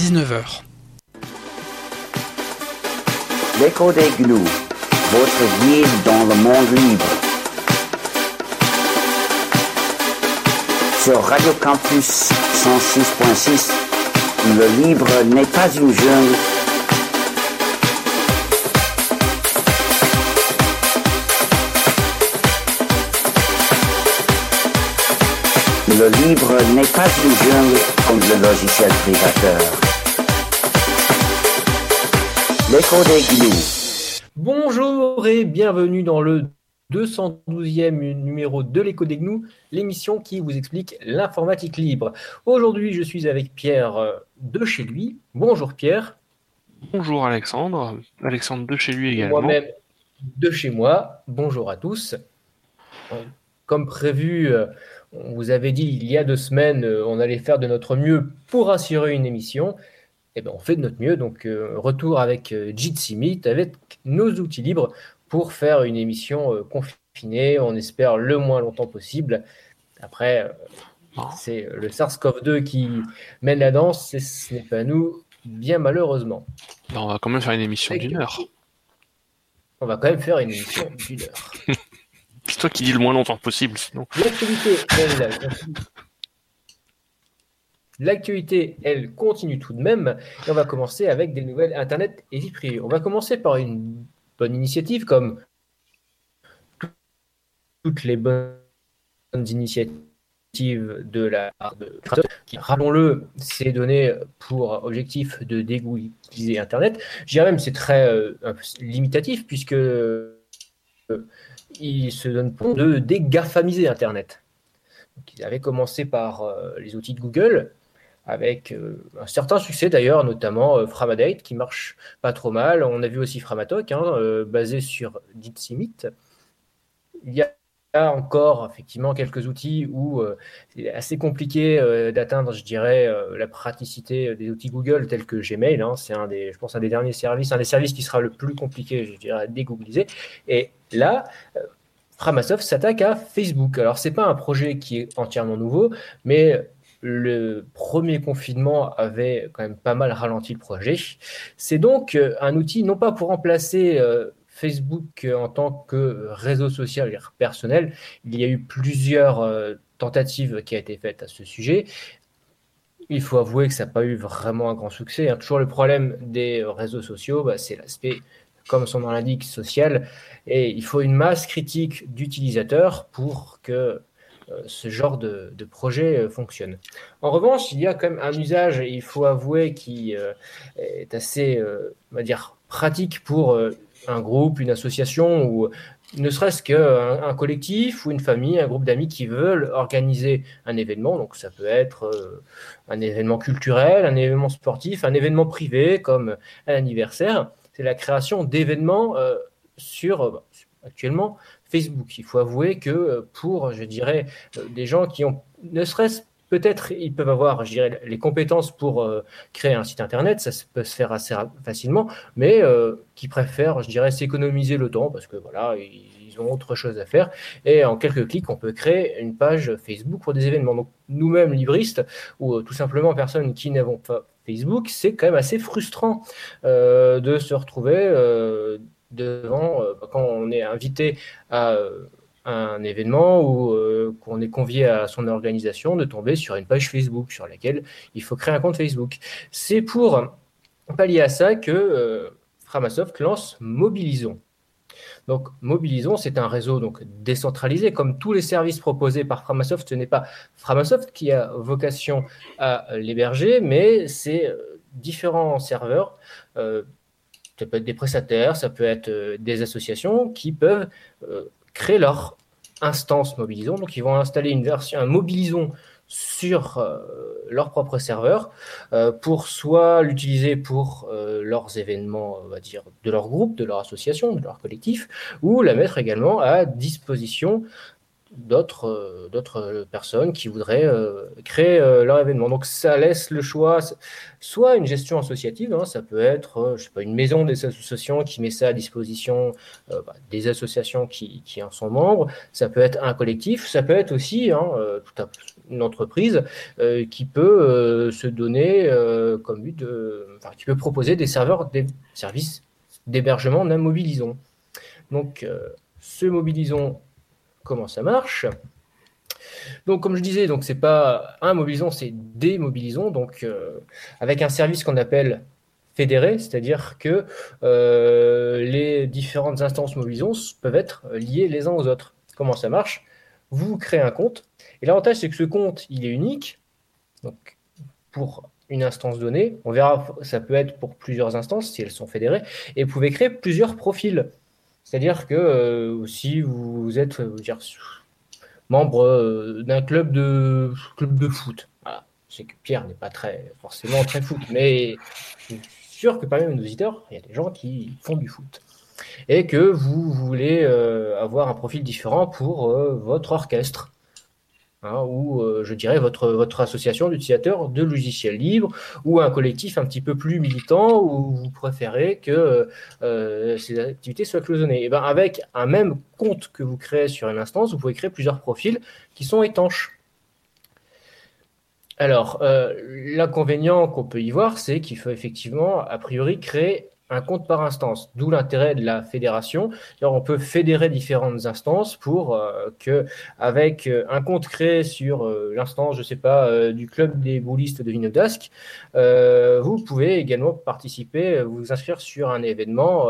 19h. L'écho des gnous, votre guide dans le monde libre. Sur Radio Campus 106.6, le libre n'est pas une jungle. Le libre n'est pas une jungle comme le logiciel privateur. L'écho des gnous. Bonjour et bienvenue dans le 212e numéro de l'écho des gnous, l'émission qui vous explique l'informatique libre. Aujourd'hui, je suis avec Pierre euh, de chez lui. Bonjour Pierre. Bonjour Alexandre, Alexandre de chez lui également. Moi-même de chez moi. Bonjour à tous. Comme prévu, euh, on vous avait dit il y a deux semaines, euh, on allait faire de notre mieux pour assurer une émission. Eh bien, on fait de notre mieux. Donc, euh, retour avec euh, Jitsi Meet, avec nos outils libres pour faire une émission euh, confinée. On espère le moins longtemps possible. Après, euh, c'est le SARS-CoV-2 qui mène la danse et ce n'est pas nous, bien malheureusement. Ben, on va quand même faire une émission d'une heure. On va quand même faire une émission d'une heure. C'est toi qui dis le moins longtemps possible, sinon. L'actualité. L'actualité, elle continue tout de même. Et on va commencer avec des nouvelles Internet et vie privée. On va commencer par une bonne initiative, comme toutes les bonnes initiatives de la qui, rappelons-le, s'est donné pour objectif de dégoûter Internet. Je dirais même c'est très euh, limitatif, puisque euh, ils se donnent pour de dégafamiser Internet. Ils avaient commencé par euh, les outils de Google, avec euh, un certain succès d'ailleurs, notamment euh, Framadate, qui marche pas trop mal. On a vu aussi Framatalk, hein, euh, basé sur DeepSimit. Il y a encore effectivement quelques outils où euh, c'est assez compliqué d'atteindre, je dirais, la praticité des outils Google tels que Gmail. hein. c'est un des, je pense, un des derniers services, un des services qui sera le plus compliqué, je dirais, à dégoogliser. Et là, Framasoft s'attaque à Facebook. Alors, c'est pas un projet qui est entièrement nouveau, mais le premier confinement avait quand même pas mal ralenti le projet. C'est donc euh, un outil non pas pour remplacer euh, Facebook en tant que réseau social personnel. Il y a eu plusieurs euh, tentatives qui ont été faites à ce sujet. Il faut avouer que ça n'a pas eu vraiment un grand succès. hein. Toujours le problème des euh, réseaux sociaux, bah, c'est l'aspect, comme son nom l'indique, social. Et il faut une masse critique d'utilisateurs pour que euh, ce genre de, projet euh, fonctionne. En revanche, il y a quand même un usage, il faut avouer, qui euh, est assez, euh, on va dire, pratique pour euh, un groupe, une association ou ne serait-ce qu'un un collectif ou une famille, un groupe d'amis qui veulent organiser un événement. Donc ça peut être euh, un événement culturel, un événement sportif, un événement privé comme un anniversaire. C'est la création d'événements euh, sur euh, actuellement Facebook. Il faut avouer que euh, pour, je dirais, euh, des gens qui ont, ne serait-ce peut-être, ils peuvent avoir, je dirais, les compétences pour euh, créer un site internet, ça peut se faire assez facilement, mais qui préfèrent, je dirais, s'économiser le temps parce que voilà, ils, ont autre chose à faire. Et en quelques clics, on peut créer une page Facebook pour des événements. Donc, nous-mêmes, livristes, ou tout simplement personnes qui n'avons pas Facebook, c'est quand même assez frustrant de se retrouver devant, euh, quand on est invité à euh, un événement ou euh, qu'on est convié à son organisation, de tomber sur une page Facebook sur laquelle il faut créer un compte Facebook. C'est pour pallier à ça que Framasoft lance Mobilisons. Donc, Mobilisons, c'est un réseau donc décentralisé, comme tous les services proposés par Framasoft. Ce n'est pas Framasoft qui a vocation à l'héberger, mais c'est différents serveurs. Ça peut être des prestataires, ça peut être euh, des associations qui peuvent euh, créer leur instance Mobilisons. Donc, ils vont installer une version, un Mobilisons sur euh, leur propre serveur pour soit l'utiliser pour leurs événements, on va dire, de leur groupe, de leur association, de leur collectif, ou la mettre également à disposition d'autres d'autres personnes qui voudraient créer leur événement. Donc ça laisse le choix, soit une gestion associative, hein, ça peut être une maison des associations qui met ça à disposition bah, des associations qui, en sont membres, ça peut être un collectif, ça peut être aussi hein, une entreprise qui peut se donner comme but de, qui peut proposer des serveurs, des services d'hébergement d'un mobilisons. Donc, ce mobilisons, comment ça marche donc, comme je disais, donc c'est pas un mobilisons, c'est des mobilisons, donc euh, avec un service qu'on appelle fédéré, c'est-à-dire que euh, les différentes instances mobilisons peuvent être liées les uns aux autres. Comment ça marche? Vous créez un compte, et l'avantage c'est que ce compte, il est unique, donc pour une instance donnée, on verra, ça peut être pour plusieurs instances si elles sont fédérées, et vous pouvez créer plusieurs profils. C'est-à-dire que euh, si vous êtes dire, membre euh, d'un club de, club de foot, voilà. c'est que Pierre n'est pas très, forcément très foot, mais je suis sûr que parmi nos auditeurs, il y a des gens qui font du foot. Et que vous voulez euh, avoir un profil différent pour votre orchestre. Hein, ou euh, je dirais votre, votre association d'utilisateurs de logiciels libres, ou un collectif un petit peu plus militant, où vous préférez que euh, ces activités soient cloisonnées. Et ben avec un même compte que vous créez sur une instance, vous pouvez créer plusieurs profils qui sont étanches. Alors, euh, l'inconvénient qu'on peut y voir, c'est qu'il faut effectivement, a priori, créer un compte par instance, d'où l'intérêt de la fédération. On peut fédérer différentes instances pour euh, que, avec euh, un compte créé sur euh, l'instance, je sais pas, du club des boulistes de Vinodasque, vous pouvez également participer, vous inscrire sur un événement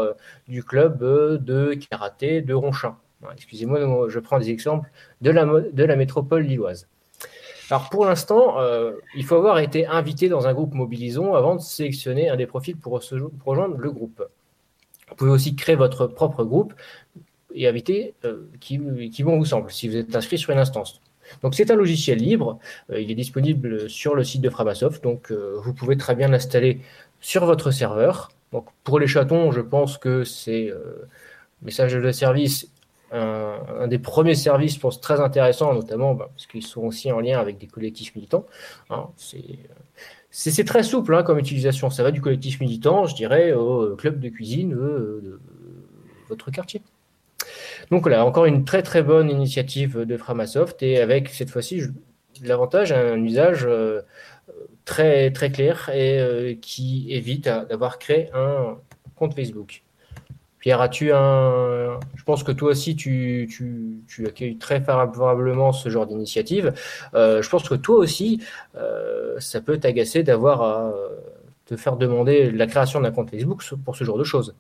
du club de karaté de Ronchin. Excusez-moi, je prends des exemples de la, de la métropole lilloise. Alors pour l'instant, euh, il faut avoir été invité dans un groupe Mobilisons avant de sélectionner un des profils pour, rejoindre le groupe. Vous pouvez aussi créer votre propre groupe et inviter euh, qui, qui vont vous semble si vous êtes inscrit sur une instance. Donc c'est un logiciel libre, euh, il est disponible sur le site de Framasoft, donc vous pouvez très bien l'installer sur votre serveur. Donc pour les chatons, je pense que c'est message de service un, des premiers services, je pense, très intéressants, notamment bah, parce qu'ils sont aussi en lien avec des collectifs militants. Hein, c'est très souple hein, comme utilisation. Ça va du collectif militant, je dirais, au club de cuisine euh, de votre quartier. Donc là, encore une très très bonne initiative de Framasoft et avec cette fois-ci l'avantage un usage euh, très très clair et euh, qui évite d'avoir créé un compte Facebook. Pierre, as-tu un. Je pense que toi aussi, tu, accueilles très favorablement ce genre d'initiative. Euh, je pense que toi aussi, euh, ça peut t'agacer d'avoir à te faire demander la création d'un compte Facebook pour ce genre de choses.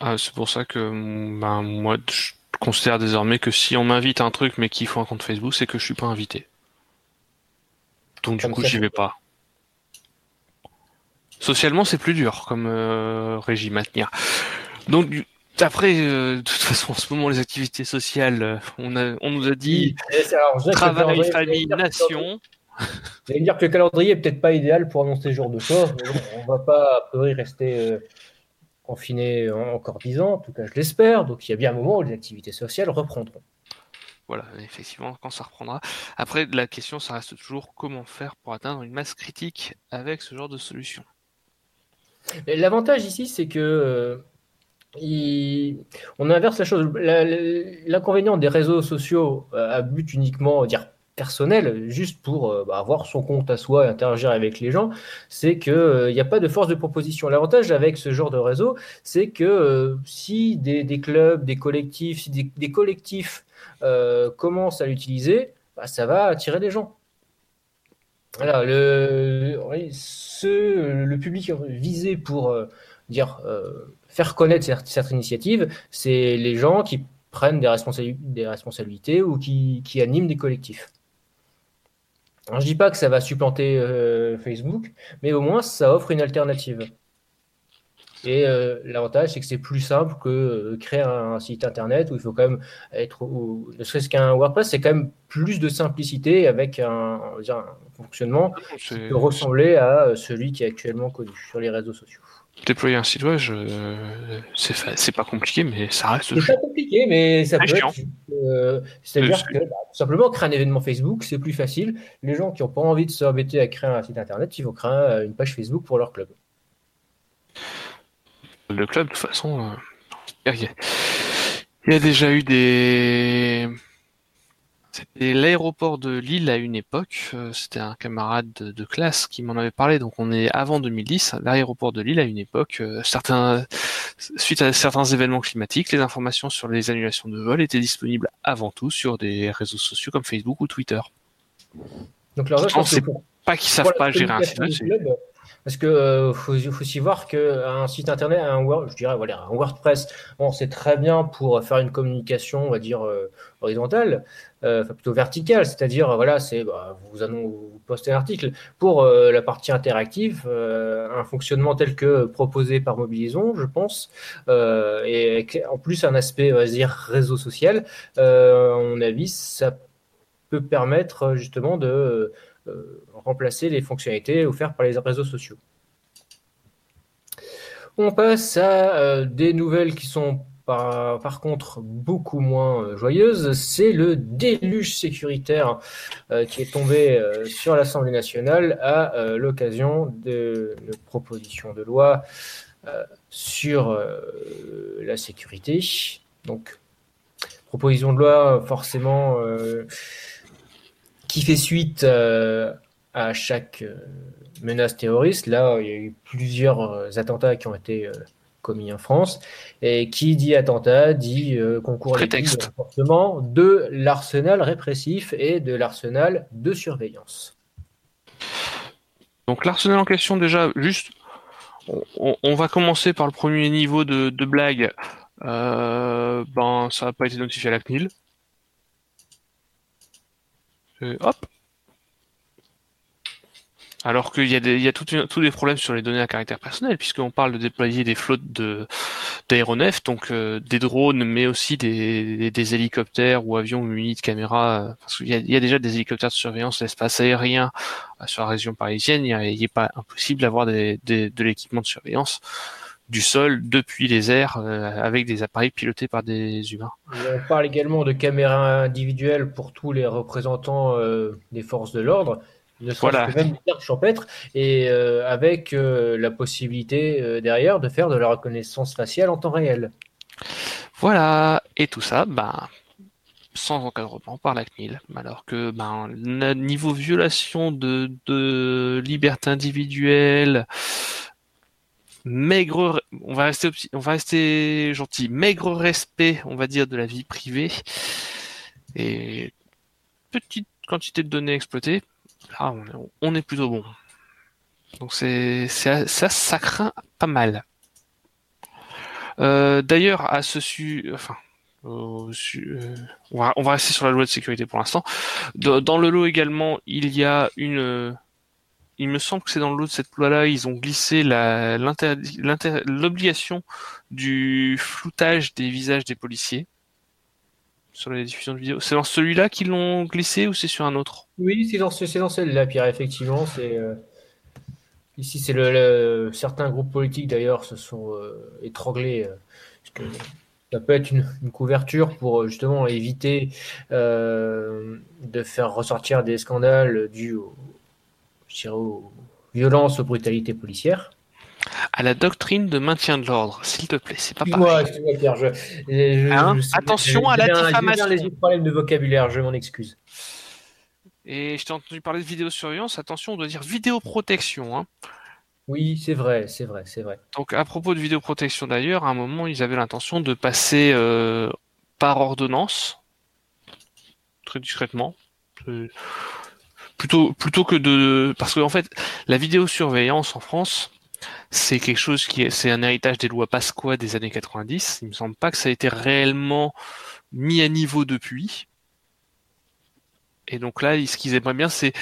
Ah, c'est pour ça que ben, moi, je considère désormais que si on m'invite à un truc mais qu'il faut un compte Facebook, c'est que je suis pas invité. Donc du coup, j'y vais pas. Socialement, c'est plus dur comme euh, régime à tenir. Donc après, euh, de toute façon, en ce moment, les activités sociales, euh, on, a, on nous a dit travail, famille, nation. Vous allez me dire que le calendrier est peut-être pas idéal pour annoncer ce genre de choses. on va pas, a priori, rester euh, confiné encore 10 ans. En tout cas, je l'espère. Donc, il y a bien un moment où les activités sociales reprendront. Voilà, effectivement, quand ça reprendra. Après, la question, ça reste toujours comment faire pour atteindre une masse critique avec ce genre de solution. L'avantage ici, c'est que on inverse la chose. L'inconvénient des réseaux sociaux euh, à but uniquement personnel, juste pour euh, bah, avoir son compte à soi et interagir avec les gens, c'est qu'il euh, n'y a pas de force de proposition. L'avantage avec ce genre de réseau, c'est que si des, clubs, des collectifs, si des, collectifs commencent à l'utiliser, bah, ça va attirer des gens. Le, le public visé pour dire faire connaître certaines initiatives, c'est les gens qui prennent des, des responsabilités ou qui, animent des collectifs. je ne dis pas que ça va supplanter euh, Facebook, mais au moins ça offre une alternative. Et euh, l'avantage, c'est que c'est plus simple que euh, créer un, site internet où il faut quand même être, ou, ne serait-ce qu'un WordPress, c'est quand même plus de simplicité avec un, un fonctionnement qui peut ressembler à celui qui est actuellement connu sur les réseaux sociaux. Déployer un site web, c'est pas compliqué, mais ça reste. C'est pas compliqué, mais ça peut être. Euh, c'est-à-dire que bah, tout simplement créer un événement Facebook, c'est plus facile. Les gens qui n'ont pas envie de s'embêter à créer un site internet, ils vont créer une page Facebook pour leur club. Le club, de toute façon, euh, il y a déjà eu des c'était l'aéroport de Lille à une époque. Euh, c'était un camarade de, classe qui m'en avait parlé. Donc on est avant 2010. L'aéroport de Lille à une époque, euh, certains, suite à certains événements climatiques, les informations sur les annulations de vol étaient disponibles avant tout sur des réseaux sociaux comme Facebook ou Twitter. Donc là, c'est pas qu'ils savent pas gérer un site parce que euh, faut, faut aussi voir qu'un site internet, un, Word, je dirais, un WordPress, bon, c'est très bien pour faire une communication, on va dire, euh, horizontale, euh, enfin plutôt verticale, c'est-à-dire, voilà, c'est bah, vous, vous postez un article. Pour la partie interactive, un fonctionnement tel que proposé par Mobilisons, je pense, et en plus un aspect, on va dire, réseau social, à mon avis, ça peut permettre justement de remplacer les fonctionnalités offertes par les réseaux sociaux. On passe à euh, des nouvelles qui sont par, contre beaucoup moins euh, joyeuses. C'est le déluge sécuritaire qui est tombé sur l'Assemblée nationale à l'occasion de proposition de loi sur la sécurité. Donc, proposition de loi forcément qui fait suite euh, à chaque euh, menace terroriste. Là, il y a eu plusieurs euh, attentats qui ont été commis en France. Et qui dit attentat dit concours à renforcement de l'arsenal répressif et de l'arsenal de surveillance. Donc l'arsenal en question, déjà, juste, on, va commencer par le premier niveau de, blague. ben, ça n'a pas été notifié à la CNIL hop. Alors qu'il y a, il y a tous des problèmes sur les données à caractère personnel, puisqu'on parle de déployer des flottes de, d'aéronefs, donc euh, des drones, mais aussi des, hélicoptères ou avions munis de caméras. Parce qu'il y a, il y a déjà des hélicoptères de surveillance l'espace aérien euh, sur la région parisienne. Il n'est pas impossible d'avoir de l'équipement de surveillance du sol depuis les airs euh, avec des appareils pilotés par des humains. On parle également de caméras individuelles pour tous les représentants euh, des forces de l'ordre, ne voilà. que même champêtre, et euh, avec la possibilité derrière de faire de la reconnaissance faciale en temps réel. Voilà, et tout ça, ben, sans encadrement par la CNIL, alors que ben, niveau violation de, de liberté individuelle, maigre, on va rester, on va rester gentil, maigre respect, on va dire, de la vie privée et petite quantité de données exploitées. Là, on est, plutôt bon. Donc c'est, ça, ça craint pas mal. Euh, d'ailleurs, à ce sujet, enfin, euh, on va rester sur la loi de sécurité pour l'instant. Dans le lot également, il y a une il me semble que c'est dans le lot de cette loi-là, ils ont glissé l'obligation du floutage des visages des policiers sur la diffusion de vidéos. C'est dans celui-là qu'ils l'ont glissé ou c'est sur un autre? Oui, c'est dans, celle-là, Pierre, effectivement. Euh, Ici, certains groupes politiques d'ailleurs se sont euh, étranglés. Euh, ça peut être une, couverture pour justement éviter de faire ressortir des scandales dus au, aux violences, aux brutalités policières. À la doctrine de maintien de l'ordre, s'il te plaît, c'est pas pareil. Hein Attention à la diffamation. les problèmes de vocabulaire, je m'en excuse. Et je t'ai entendu parler de vidéosurveillance. Attention, on doit dire vidéoprotection. Hein. Oui, c'est vrai, c'est vrai, c'est vrai. Donc, à propos de vidéoprotection d'ailleurs, à un moment, ils avaient l'intention de passer euh, par ordonnance, très discrètement plutôt que de parce qu'en fait la vidéosurveillance en France c'est quelque chose qui est c'est un héritage des lois Pasqua des années 90 il me semble pas que ça a été réellement mis à niveau depuis et donc là ce qu'ils aimeraient bien c'est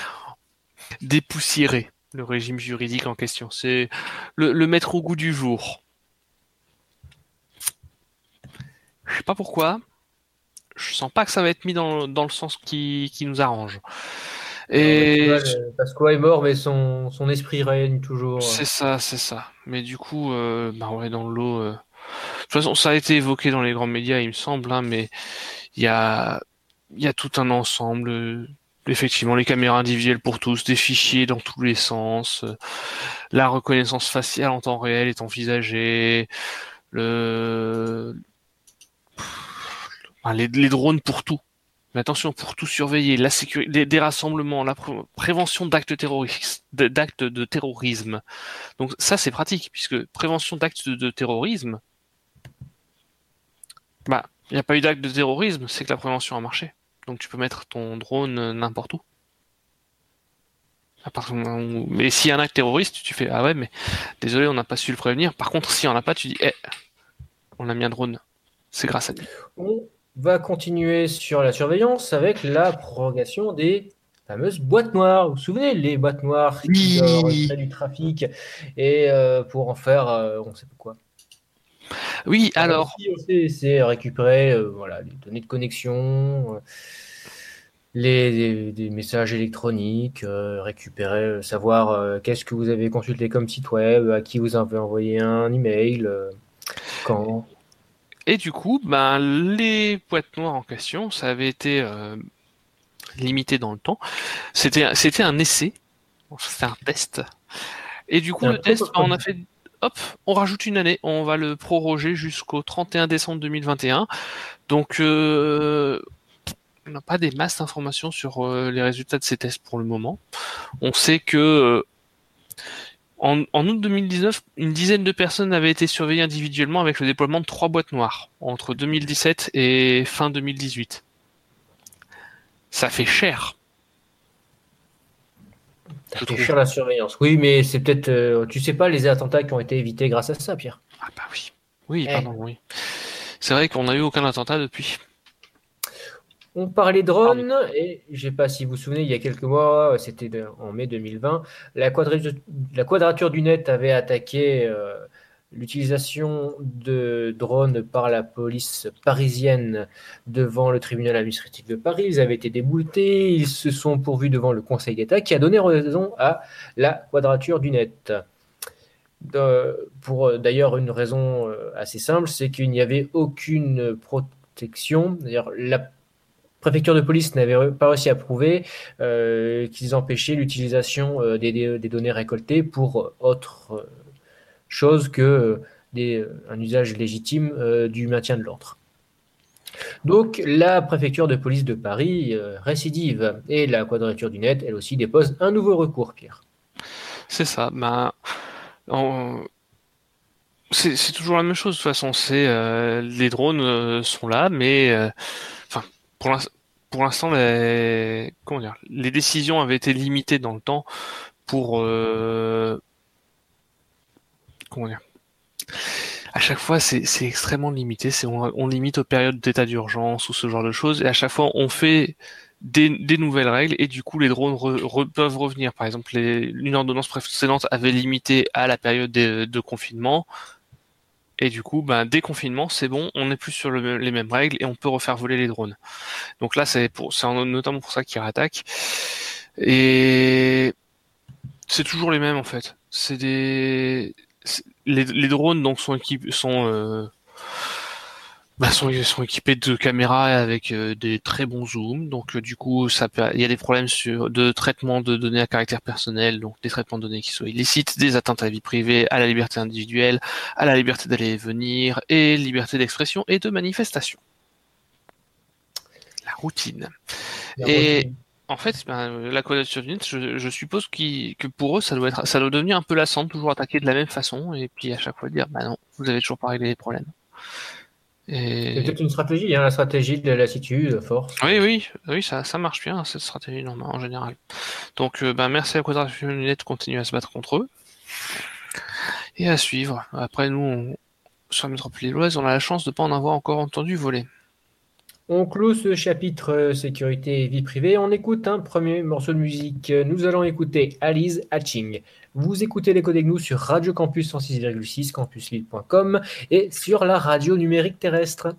dépoussiérer le régime juridique en question c'est le, mettre au goût du jour Je sais pas pourquoi. Je sens pas que ça va être mis dans, le sens qui, nous arrange. Et Pasqua est mort, mais son, son esprit règne toujours. C'est ça, c'est ça. Mais du coup, euh, bah ouais, dans l'eau. Euh, de toute façon, ça a été évoqué dans les grands médias, il me semble, hein, mais il y a, y a tout un ensemble. Effectivement, les caméras individuelles pour tous, des fichiers dans tous les sens, euh, la reconnaissance faciale en temps réel est envisagée, le... les, les drones pour tout. Mais attention, pour tout surveiller, la sécurité, des, rassemblements, la prévention d'actes terroristes, d'actes de terrorisme. Donc ça, c'est pratique, puisque prévention d'actes de, terrorisme, bah, il n'y a pas eu d'acte de terrorisme, c'est que la prévention a marché. Donc tu peux mettre ton drone n'importe où. Mais s'il y a un acte terroriste, tu fais ah ouais, mais désolé, on n'a pas su le prévenir. Par contre, si on n'a pas, tu dis eh, on a mis un drone. C'est grâce à lui va continuer sur la surveillance avec la prorogation des fameuses boîtes noires. Vous vous souvenez, les boîtes noires qui oui. du trafic et euh, pour en faire euh, on ne sait pas quoi. Oui, alors. C'est récupérer euh, voilà, les données de connexion, les, des, messages électroniques, récupérer, savoir qu'est-ce que vous avez consulté comme site web, à qui vous avez envoyé un email, quand. Et du coup, ben, les boîtes noires en question, ça avait été euh, limité dans le temps. C'était, c'était un essai, c'était un test. Et du coup, le test, ben, on a fait, hop, on rajoute une année, on va le proroger jusqu'au 31 décembre 2021. Donc, euh, on n'a pas des masses d'informations sur euh, les résultats de ces tests pour le moment. On sait que en, août 2019, une dizaine de personnes avaient été surveillées individuellement avec le déploiement de trois boîtes noires entre 2017 et fin 2018. Ça fait cher. Ça fait cher la surveillance. Oui, mais c'est peut-être. Euh, tu sais pas les attentats qui ont été évités grâce à ça, Pierre. Ah bah oui. Oui, eh. pardon, oui. C'est vrai qu'on n'a eu aucun attentat depuis. On parlait drone et je ne sais pas si vous vous souvenez, il y a quelques mois, c'était en mai 2020, la quadrature, du net avait attaqué euh, l'utilisation de drones par la police parisienne devant le tribunal administratif de Paris. Ils avaient été déboutés, ils se sont pourvus devant le Conseil d'État qui a donné raison à la quadrature du net. pour d'ailleurs une raison euh, assez simple, c'est qu'il n'y avait aucune protection. D'ailleurs, la préfecture de police n'avait pas réussi à prouver euh, qu'ils empêchaient l'utilisation euh, des, données récoltées pour autre euh, chose que un usage légitime du maintien de l'ordre. Donc la préfecture de police de Paris récidive et la quadrature du net, elle aussi, dépose un nouveau recours, Pierre. C'est ça. Ben, c'est toujours la même chose de toute façon. C'est les drones sont là, mais pour l'instant, les, décisions avaient été limitées dans le temps pour, euh, comment dire, à chaque fois, c'est extrêmement limité. On, limite aux périodes d'état d'urgence ou ce genre de choses, et à chaque fois, on fait des, nouvelles règles, et du coup, les drones peuvent revenir. Par exemple, une ordonnance précédente avait limité à la période de confinement. Et du coup, ben, déconfinement, c'est bon, on n'est plus sur les mêmes règles et on peut refaire voler les drones. Donc là, c'est notamment pour ça qu'ils rattaquent. Et c'est toujours les mêmes en fait. C'est des les, drones donc sont équipés sont euh, bah, sont, sont, équipés de caméras avec euh, des très bons zooms. Donc euh, du coup, ça il y a des problèmes sur, de traitement de données à caractère personnel, donc des traitements de données qui sont illicites, des atteintes à la vie privée, à la liberté individuelle, à la liberté d'aller et venir, et liberté d'expression et de manifestation. La routine. et en fait, ben, la quadrature du net, je, je suppose que pour eux, ça doit être, ça doit devenir un peu lassant toujours attaquer de la même façon, et puis à chaque fois dire, bah non, vous avez toujours pas réglé les problèmes. C'est peut-être une stratégie, hein, la stratégie de la lassitude, force. Oui, oui, oui, ça, ça marche bien, cette stratégie en général. Donc, euh, ben, merci à la Quadrature Net de continuer à se battre contre eux. Et à suivre. Après, nous, on, sur la métropole lilloise, on a la chance de ne pas en avoir encore entendu voler. On clôt ce chapitre euh, sécurité et vie privée. On écoute un premier morceau de musique. Nous allons écouter Alice Hatching. Vous écoutez les codes nous sur Radio Campus 106,6, campuslille.com et sur la radio numérique terrestre.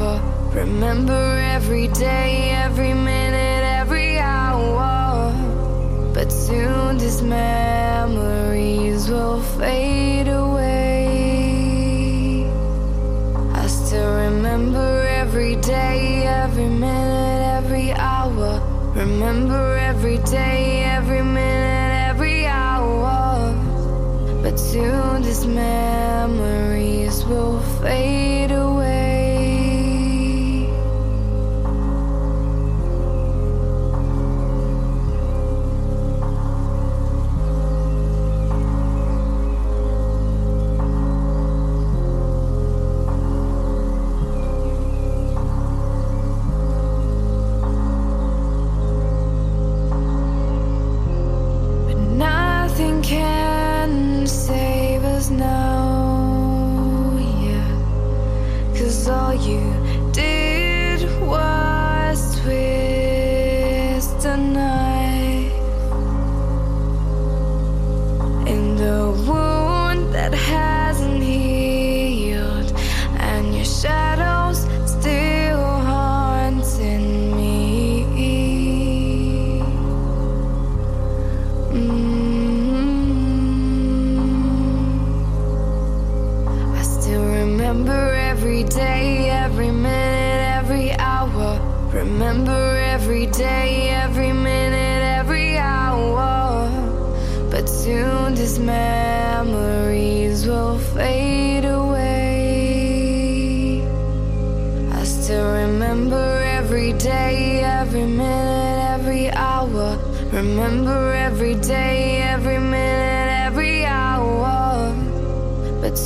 Hour. Remember every day, every minute, every hour. But soon these memories will fade away. I still remember every day, every minute, every hour. Remember every day, every minute, every hour. But soon these memories will fade away.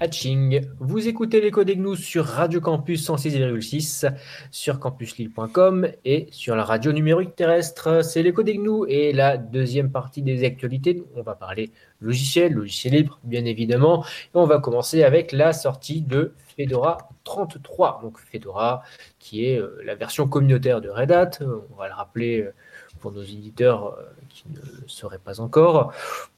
Hatching. Vous écoutez l'écho des gnous sur Radio Campus 106,6, sur campuslille.com et sur la radio numérique terrestre. C'est l'écho des gnous et la deuxième partie des actualités. On va parler logiciel, logiciel libre, bien évidemment. Et on va commencer avec la sortie de Fedora 33. Donc Fedora, qui est euh, la version communautaire de Red Hat. On va le rappeler euh, pour nos éditeurs euh, qui ne le sauraient pas encore.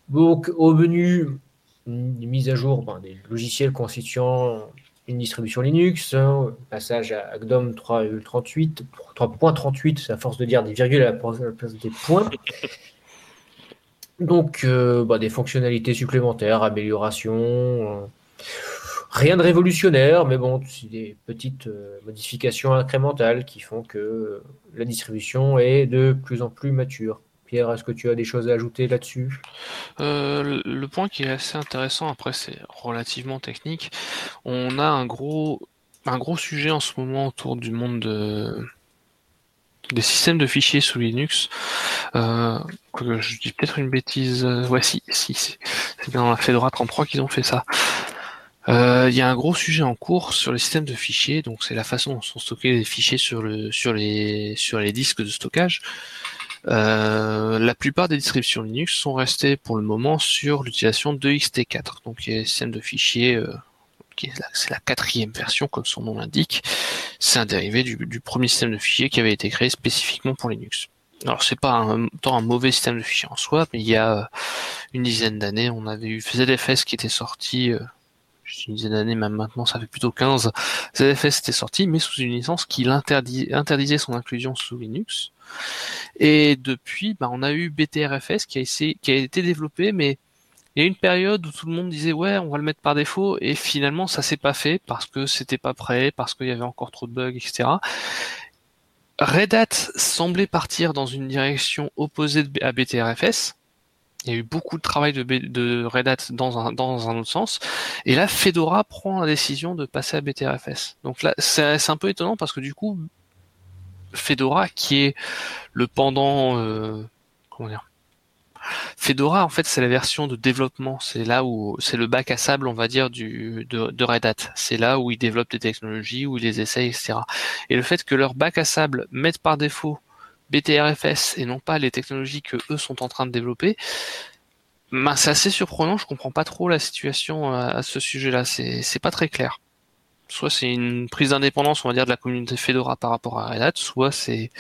Donc au menu, une mise à jour des logiciels constituant une distribution Linux, hein, passage à GNOME 3.38, 3.38, à force de dire des virgules à la place des points. Donc, euh, ben, des fonctionnalités supplémentaires, améliorations, euh, rien de révolutionnaire, mais bon, c'est des petites euh, modifications incrémentales qui font que la distribution est de plus en plus mature. Pierre, est-ce que tu as des choses à ajouter là-dessus? Euh, Le point qui est assez intéressant, après c'est relativement technique, on a un gros, sujet en ce moment autour du monde des systèmes de fichiers sous Linux. Euh, je dis peut-être une bêtise. Ouais, si, c'est dans la Fedora 33 qu'ils ont fait ça. Euh, il y a un gros sujet en cours sur les systèmes de fichiers, donc c'est la façon dont sont stockés les fichiers sur les disques de stockage. Euh, la plupart des distributions Linux sont restées pour le moment sur l'utilisation de XT4, donc a un système de fichiers euh, c'est la quatrième version comme son nom l'indique. C'est un dérivé du, premier système de fichiers qui avait été créé spécifiquement pour Linux. Alors c'est pas un, tant un mauvais système de fichiers en soi, mais il y a euh, une dizaine d'années, on avait eu ZFS qui était sorti, une dizaine d'années, même maintenant ça fait plutôt 15, ZFS était sorti, mais sous une licence qui interdisait son inclusion sous Linux. Et depuis, bah, on a eu BTRFS qui a, été développé, mais il y a une période où tout le monde disait ouais, on va le mettre par défaut, et finalement ça s'est pas fait parce que c'était pas prêt, parce qu'il y avait encore trop de bugs, etc. Red Hat semblait partir dans une direction opposée à BTRFS. Il y a eu beaucoup de travail de, de Red Hat dans un, dans un autre sens. Et là, Fedora prend la décision de passer à BTRFS. Donc là, c'est un peu étonnant parce que du coup, Fedora, qui est le pendant, euh, comment dire, Fedora, en fait, c'est la version de développement. C'est là où c'est le bac à sable, on va dire, du, de, Red Hat. C'est là où ils développent des technologies, où ils les essayent, etc. Et le fait que leur bac à sable mette par défaut BTRFS et non pas les technologies que eux sont en train de développer, ben, c'est assez surprenant. Je comprends pas trop la situation à, ce sujet-là. C'est pas très clair. Soit c'est une prise d'indépendance, on va dire, de la communauté Fedora par rapport à Red Hat, soit c'est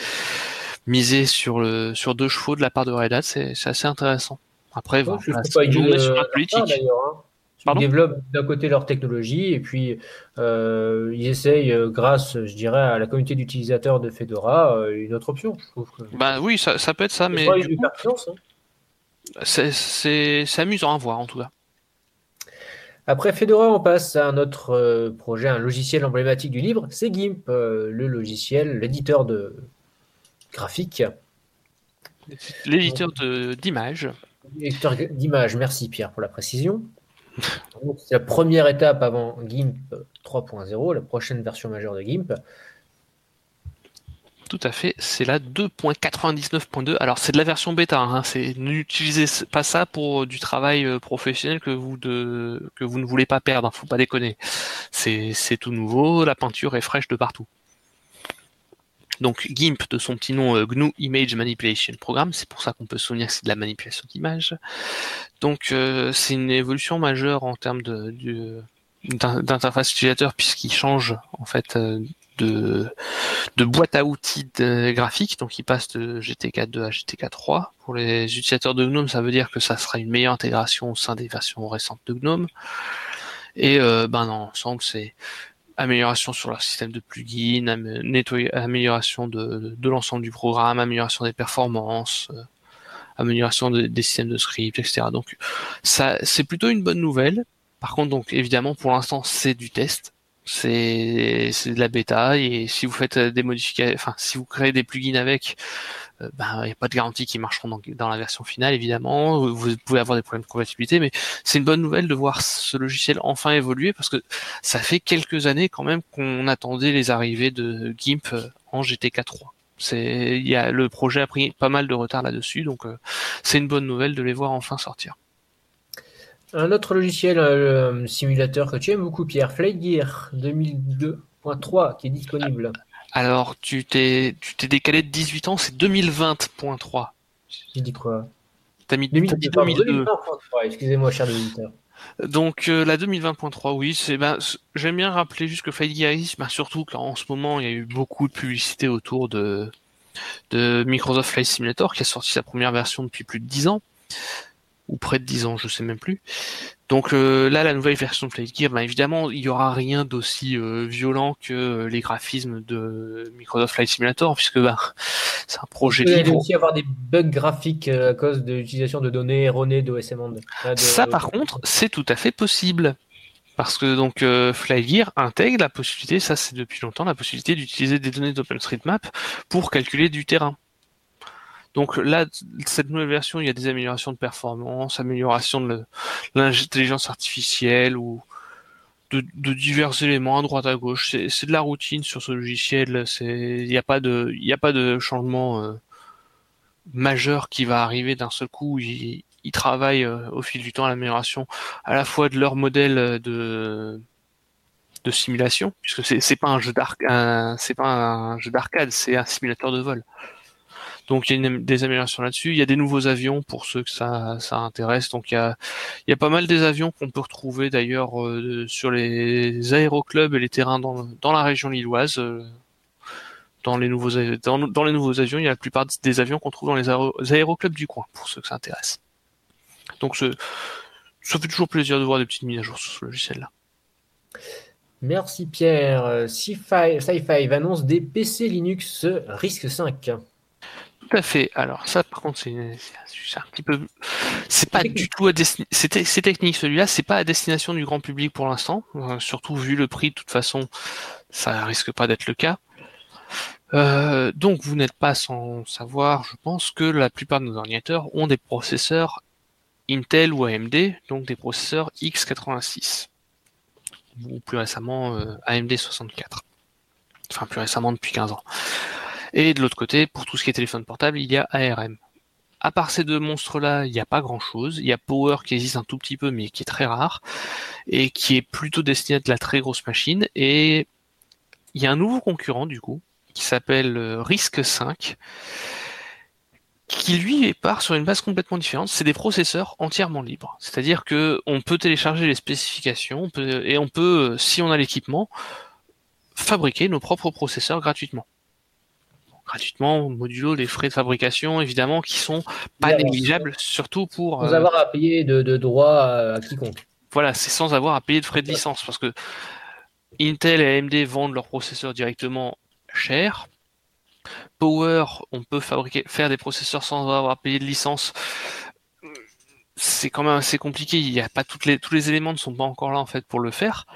miser sur le sur deux chevaux de la part de Red Hat, c'est assez intéressant. Après, voilà, pas on sur la politique. Hein. Ils développent d'un côté leur technologie et puis euh, ils essayent, euh, grâce, je dirais, à la communauté d'utilisateurs de Fedora, euh, une autre option. Bah oui, ça, ça, peut être ça, mais hein. c'est amusant à voir en tout cas. Après Fedora, on passe à un autre projet, un logiciel emblématique du livre, c'est GIMP, le logiciel, l'éditeur de graphique. L'éditeur d'images. L'éditeur d'images, merci Pierre pour la précision. C'est la première étape avant GIMP 3.0, la prochaine version majeure de GIMP. Tout à fait, c'est la 2.99.2. Alors c'est de la version bêta, hein. n'utilisez pas ça pour du travail euh, professionnel que vous ne voulez pas perdre, faut pas déconner. C'est tout nouveau, la peinture est fraîche de partout. Donc GIMP de son petit nom euh, GNU Image Manipulation Program, c'est pour ça qu'on peut se souvenir que c'est de la manipulation d'images. Donc euh, c'est une évolution majeure en termes d'interface utilisateur puisqu'il change en fait euh, de, boîte à outils graphique, donc il passe de GTK2 à GTK3. Pour les utilisateurs de GNOME, ça veut dire que ça sera une meilleure intégration au sein des versions récentes de GNOME. Et ben dans l'ensemble, c'est amélioration sur leur système de plugins, amélioration de, de l'ensemble du programme, amélioration des performances, euh, amélioration des systèmes de script, etc. Donc ça, c'est plutôt une bonne nouvelle. Par contre, donc évidemment, pour l'instant, c'est du test c'est de la bêta et si vous faites des modifications, enfin si vous créez des plugins avec, euh, ben il n'y a pas de garantie qu'ils marcheront dans, la version finale évidemment. Vous pouvez avoir des problèmes de compatibilité, mais c'est une bonne nouvelle de voir ce logiciel enfin évoluer parce que ça fait quelques années quand même qu'on attendait les arrivées de GIMP en GTK 3. C'est il y a le projet a pris pas mal de retard là-dessus, donc euh, c'est une bonne nouvelle de les voir enfin sortir. Un autre logiciel euh, simulateur que tu aimes beaucoup, Pierre, Flight Gear 2002.3 qui est disponible. Alors, tu t'es, tu t'es décalé de 18 ans, c'est 2020.3. J'ai dit quoi? T'as mis 2002. excusez-moi, cher auditeur. Donc euh, la 2020.3, oui, c'est ben, j'aime bien rappeler juste que Flight ben, surtout qu'en ce moment il y a eu beaucoup de publicité autour de de Microsoft Flight Simulator qui a sorti sa première version depuis plus de 10 ans ou près de 10 ans, je sais même plus. Donc euh, là, la nouvelle version de Flight Gear, ben, évidemment, il y aura rien d'aussi euh, violent que euh, les graphismes de Microsoft Flight Simulator, puisque ben, c'est un projet il libre. Il aussi avoir des bugs graphiques à cause de l'utilisation de données erronées d'OSM Ça, par contre, c'est tout à fait possible. Parce que donc Flight Gear intègre la possibilité, ça c'est depuis longtemps, la possibilité d'utiliser des données d'OpenStreetMap pour calculer du terrain. Donc là, cette nouvelle version, il y a des améliorations de performance, amélioration de l'intelligence artificielle ou de, divers éléments à droite à gauche. C'est de la routine sur ce logiciel. Il n'y a pas de, a pas de changement euh, majeur qui va arriver d'un seul coup. Ils, travaillent euh, au fil du temps à l'amélioration à la fois de leur modèle de de simulation, puisque c'est pas un jeu c'est pas un jeu d'arcade, c'est un simulateur de vol. Donc il y a des améliorations là-dessus. Il y a des nouveaux avions pour ceux que ça, intéresse. Donc il y a, pas mal des avions qu'on peut retrouver d'ailleurs euh, sur les aéroclubs et les terrains dans, la région lilloise. Euh, dans les nouveaux avions, il y a la plupart des avions qu'on trouve dans les, aéroclubs du coin pour ceux que ça intéresse. Donc ça fait toujours plaisir de voir des petites mises à jour sur ce logiciel-là. Merci Pierre. Sci-Fi annonce des PC Linux RISC 5. Tout à fait. Alors ça, par contre, c'est un petit peu, c'est pas du tout à c'est technique celui-là, c'est pas à destination du grand public pour l'instant. Euh, surtout vu le prix, de toute façon, ça risque pas d'être le cas. Euh, donc vous n'êtes pas sans savoir, je pense que la plupart de nos ordinateurs ont des processeurs Intel ou AMD, donc des processeurs x86 ou plus récemment euh, AMD 64. Enfin plus récemment depuis 15 ans. Et de l'autre côté, pour tout ce qui est téléphone portable, il y a ARM. À part ces deux monstres-là, il n'y a pas grand-chose. Il y a Power qui existe un tout petit peu, mais qui est très rare, et qui est plutôt destiné à de la très grosse machine. Et il y a un nouveau concurrent, du coup, qui s'appelle euh, Risk 5, qui lui part sur une base complètement différente. C'est des processeurs entièrement libres. C'est-à-dire que on peut télécharger les spécifications et on peut, si on a l'équipement, fabriquer nos propres processeurs gratuitement gratuitement, modulo les frais de fabrication, évidemment, qui sont pas négligeables, surtout pour... Sans euh, avoir à payer de, de droits à quiconque. Voilà, c'est sans avoir à payer de frais de licence, parce que Intel et AMD vendent leurs processeurs directement cher. Power, on peut fabriquer, faire des processeurs sans avoir à payer de licence. C'est quand même assez compliqué. Il y a pas toutes les, tous les éléments ne sont pas encore là en fait pour le faire.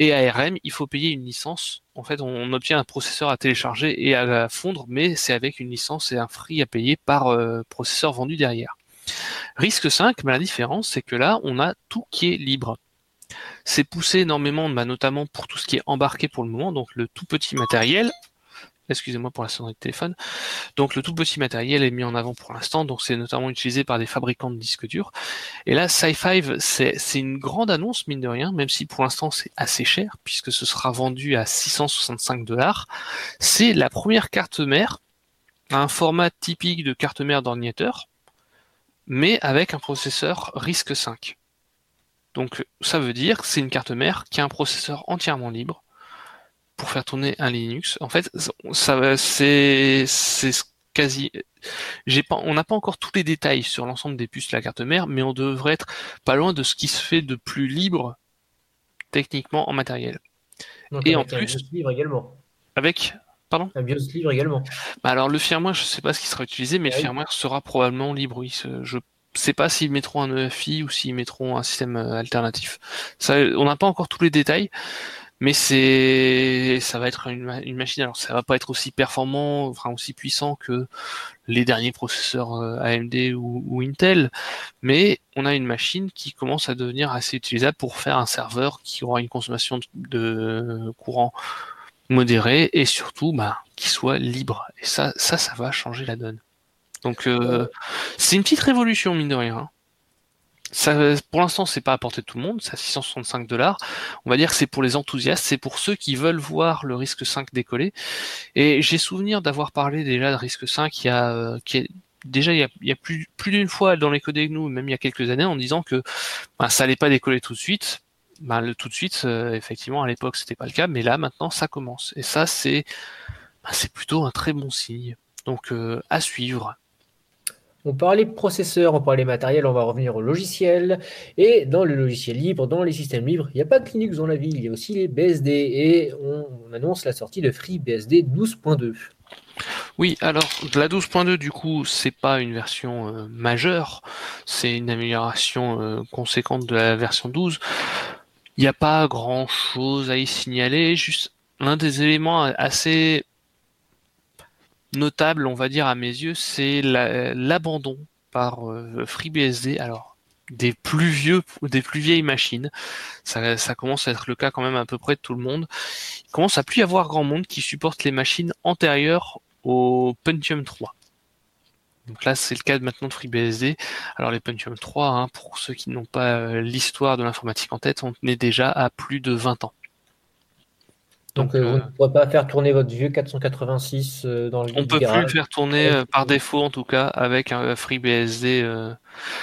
Et ARM, il faut payer une licence. En fait, on obtient un processeur à télécharger et à fondre, mais c'est avec une licence et un free à payer par euh, processeur vendu derrière. Risque 5, la différence, c'est que là, on a tout qui est libre. C'est poussé énormément, bah, notamment pour tout ce qui est embarqué pour le moment, donc le tout petit matériel, Excusez-moi pour la sonnerie de téléphone. Donc le tout petit matériel est mis en avant pour l'instant, donc c'est notamment utilisé par des fabricants de disques durs. Et là, Sci-Fi, c'est une grande annonce, mine de rien, même si pour l'instant c'est assez cher, puisque ce sera vendu à 665 dollars. C'est la première carte mère, un format typique de carte mère d'ordinateur, mais avec un processeur RISC 5. Donc ça veut dire que c'est une carte mère qui a un processeur entièrement libre, pour faire tourner un Linux. En fait, ça, c'est, c'est quasi. J'ai pas, on n'a pas encore tous les détails sur l'ensemble des puces de la carte mère, mais on devrait être pas loin de ce qui se fait de plus libre techniquement en matériel. Et en plus, un libre également. Avec Pardon? Un BIOS libre également. Bah alors le firmware, je sais pas ce qui sera utilisé, mais le ah firmware sera probablement libre. Oui, je sais pas s'ils mettront un EFI ou s'ils mettront un système euh, alternatif. Ça, on n'a pas encore tous les détails mais c'est ça va être une, machine. Alors ça va pas être aussi performant enfin aussi puissant que les derniers processeurs euh, AMD ou, Intel. Mais on a une machine qui commence à devenir assez utilisable pour faire un serveur qui aura une consommation de courant modérée et surtout bah, qui soit libre. Et ça ça ça va changer la donne. Donc euh, c'est une petite révolution mine de rien. hein pour l'instant, c'est pas à portée de tout le monde, c'est à 665 dollars. On va dire que c'est pour les enthousiastes, c'est pour ceux qui veulent voir le risque 5 décoller. Et j'ai souvenir d'avoir parlé déjà de risque 5 il y a, euh, qui est, déjà il y a, plus, plus d'une fois dans les codes nous, même il y a quelques années, en disant que ben, ça allait pas décoller tout de suite. Ben, le tout de suite, euh, effectivement, à l'époque, c'était pas le cas, mais là, maintenant, ça commence. Et ça, c'est, ben, plutôt un très bon signe. Donc, euh, à suivre. On parlait processeurs, on parlait matériel, on va revenir au logiciel. Et dans le logiciel libre, dans les systèmes libres, il n'y a pas que Linux dans la vie, il y a aussi les BSD. Et on, annonce la sortie de FreeBSD 12.2. Oui, alors la 12.2 du coup, c'est pas une version euh, majeure, c'est une amélioration euh, conséquente de la version 12. Il n'y a pas grand chose à y signaler, juste l'un des éléments assez notable, on va dire à mes yeux, c'est l'abandon par euh, FreeBSD. Alors des plus vieux, des plus vieilles machines. Ça, commence à être le cas quand même à peu près de tout le monde. Il commence à plus y avoir grand monde qui supporte les machines antérieures au Pentium 3. Donc là, c'est le cas maintenant de FreeBSD. Alors les Pentium 3, hein, pour ceux qui n'ont pas euh, l'histoire de l'informatique en tête, on est déjà à plus de 20 ans. Donc, euh, vous ne pourrez pas faire tourner votre vieux 486 euh, dans le On peut plus le faire tourner euh, par défaut en tout cas avec un FreeBSD.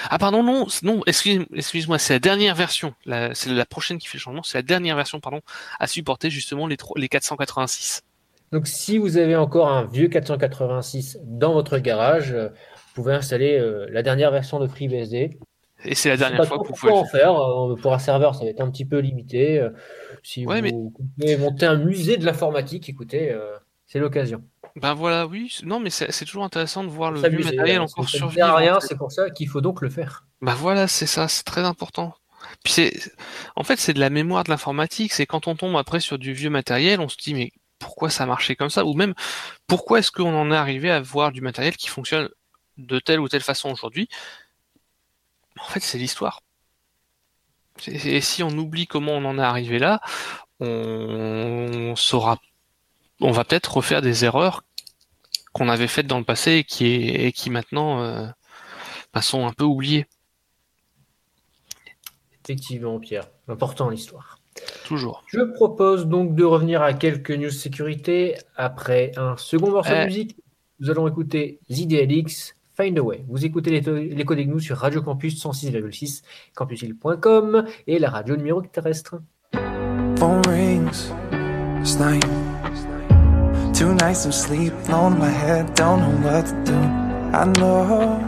Ah pardon non non excuse-moi c'est la dernière version c'est la prochaine qui fait le changement c'est la dernière version pardon à supporter justement les les 486. Donc si vous avez encore un vieux 486 dans votre garage, vous pouvez installer la dernière version de FreeBSD. Et c'est la dernière fois que vous pouvez en faire. Pour un serveur, ça va être un petit peu limité. Si vous voulez monter un musée de l'informatique, écoutez, euh, c'est l'occasion. Ben voilà, oui. Non, mais c'est toujours intéressant de voir le matériel encore survivre. rien, c'est pour ça qu'il faut donc le faire. Ben voilà, c'est ça, c'est très important. Puis c'est, en fait, c'est de la mémoire de l'informatique. C'est quand on tombe après sur du vieux matériel, on se dit mais pourquoi ça marchait comme ça, ou même pourquoi est-ce qu'on en est arrivé à voir du matériel qui fonctionne de telle ou telle façon aujourd'hui? En fait, c'est l'histoire. Et si on oublie comment on en est arrivé là, on saura, on va peut-être refaire des erreurs qu'on avait faites dans le passé et qui, est, qui maintenant euh, bah, sont un peu oubliées. Effectivement, Pierre. Important l'histoire. Toujours. Je propose donc de revenir à quelques news sécurité après un second morceau de eh. musique. Nous allons écouter ZDLX Find a Way. Vous écoutez les, les codes nous sur Radio Campus 106,6, campusil.com et la radio numéro terrestre. Phone rings, it's night. Two nights of sleep, on my head, don't know what to do. I know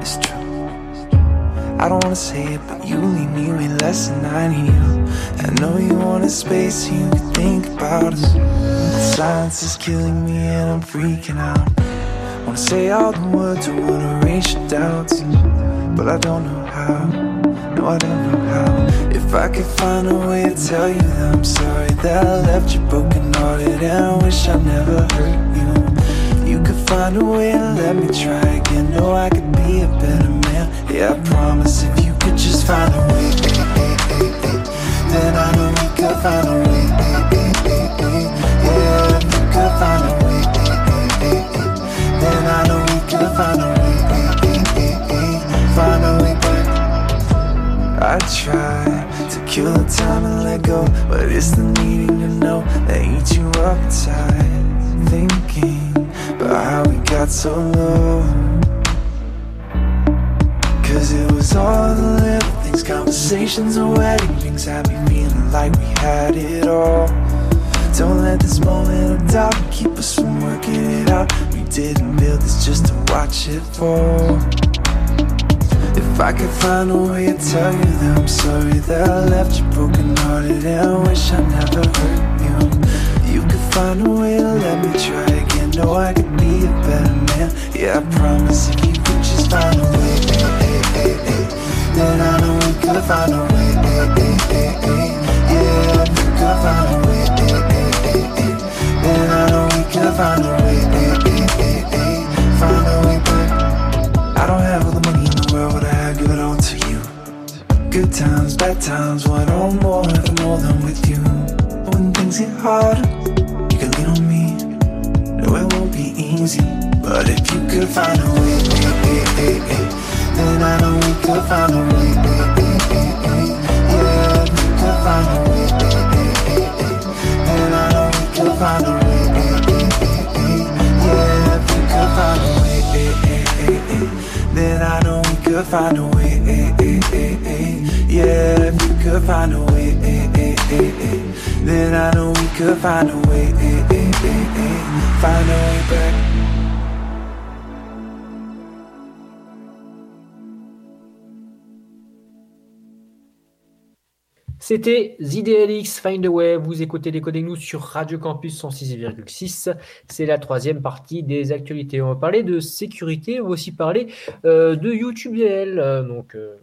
it's true. I don't wanna say it, but you leave me way less than I need you. I know you want a space you can think about us. The silence is killing me and I'm freaking out. Wanna say all the words, I wanna erase your doubts, but I don't know how. No, I don't know how. If I could find a way to tell you that I'm sorry that I left you broken hearted and I wish I never hurt you. You could find a way to let me try again. Know I could be a better man. Yeah, I promise if you could just find a way, then I know we could find a way. Yeah, you could find a way, then I know we could find a way. Find a way back. I try to kill the time and let go, but it's the needing to know that eats you up inside. Thinking about how we got so low. Cause it was all the little things Conversations and wedding rings Had me feeling like we had it all Don't let this moment of doubt Keep us from working it out didn't build this just to watch it fall If I could find a way to tell you that I'm sorry That I left you broken hearted And I wish I never hurt you You could find a way to let me try again Know I could be a better man Yeah, I promise if you could just find a way then I know we could find a way. Yeah, we could find a way. Then I know we could find a way. Times, bad times, one or more, the more than with you. When things get harder, you can lean on me. No, it won't be easy, but if you could find a way, then I know we could find a way. Yeah, we could find a way. Then I know we could find a way. Yeah, we could find a way. Then I know we could find a way. C'était ZDLX Find a Way. Vous écoutez les nous sur Radio Campus 106,6. C'est la troisième partie des actualités. On va parler de sécurité. On va aussi parler euh, de YouTube DL. donc, euh,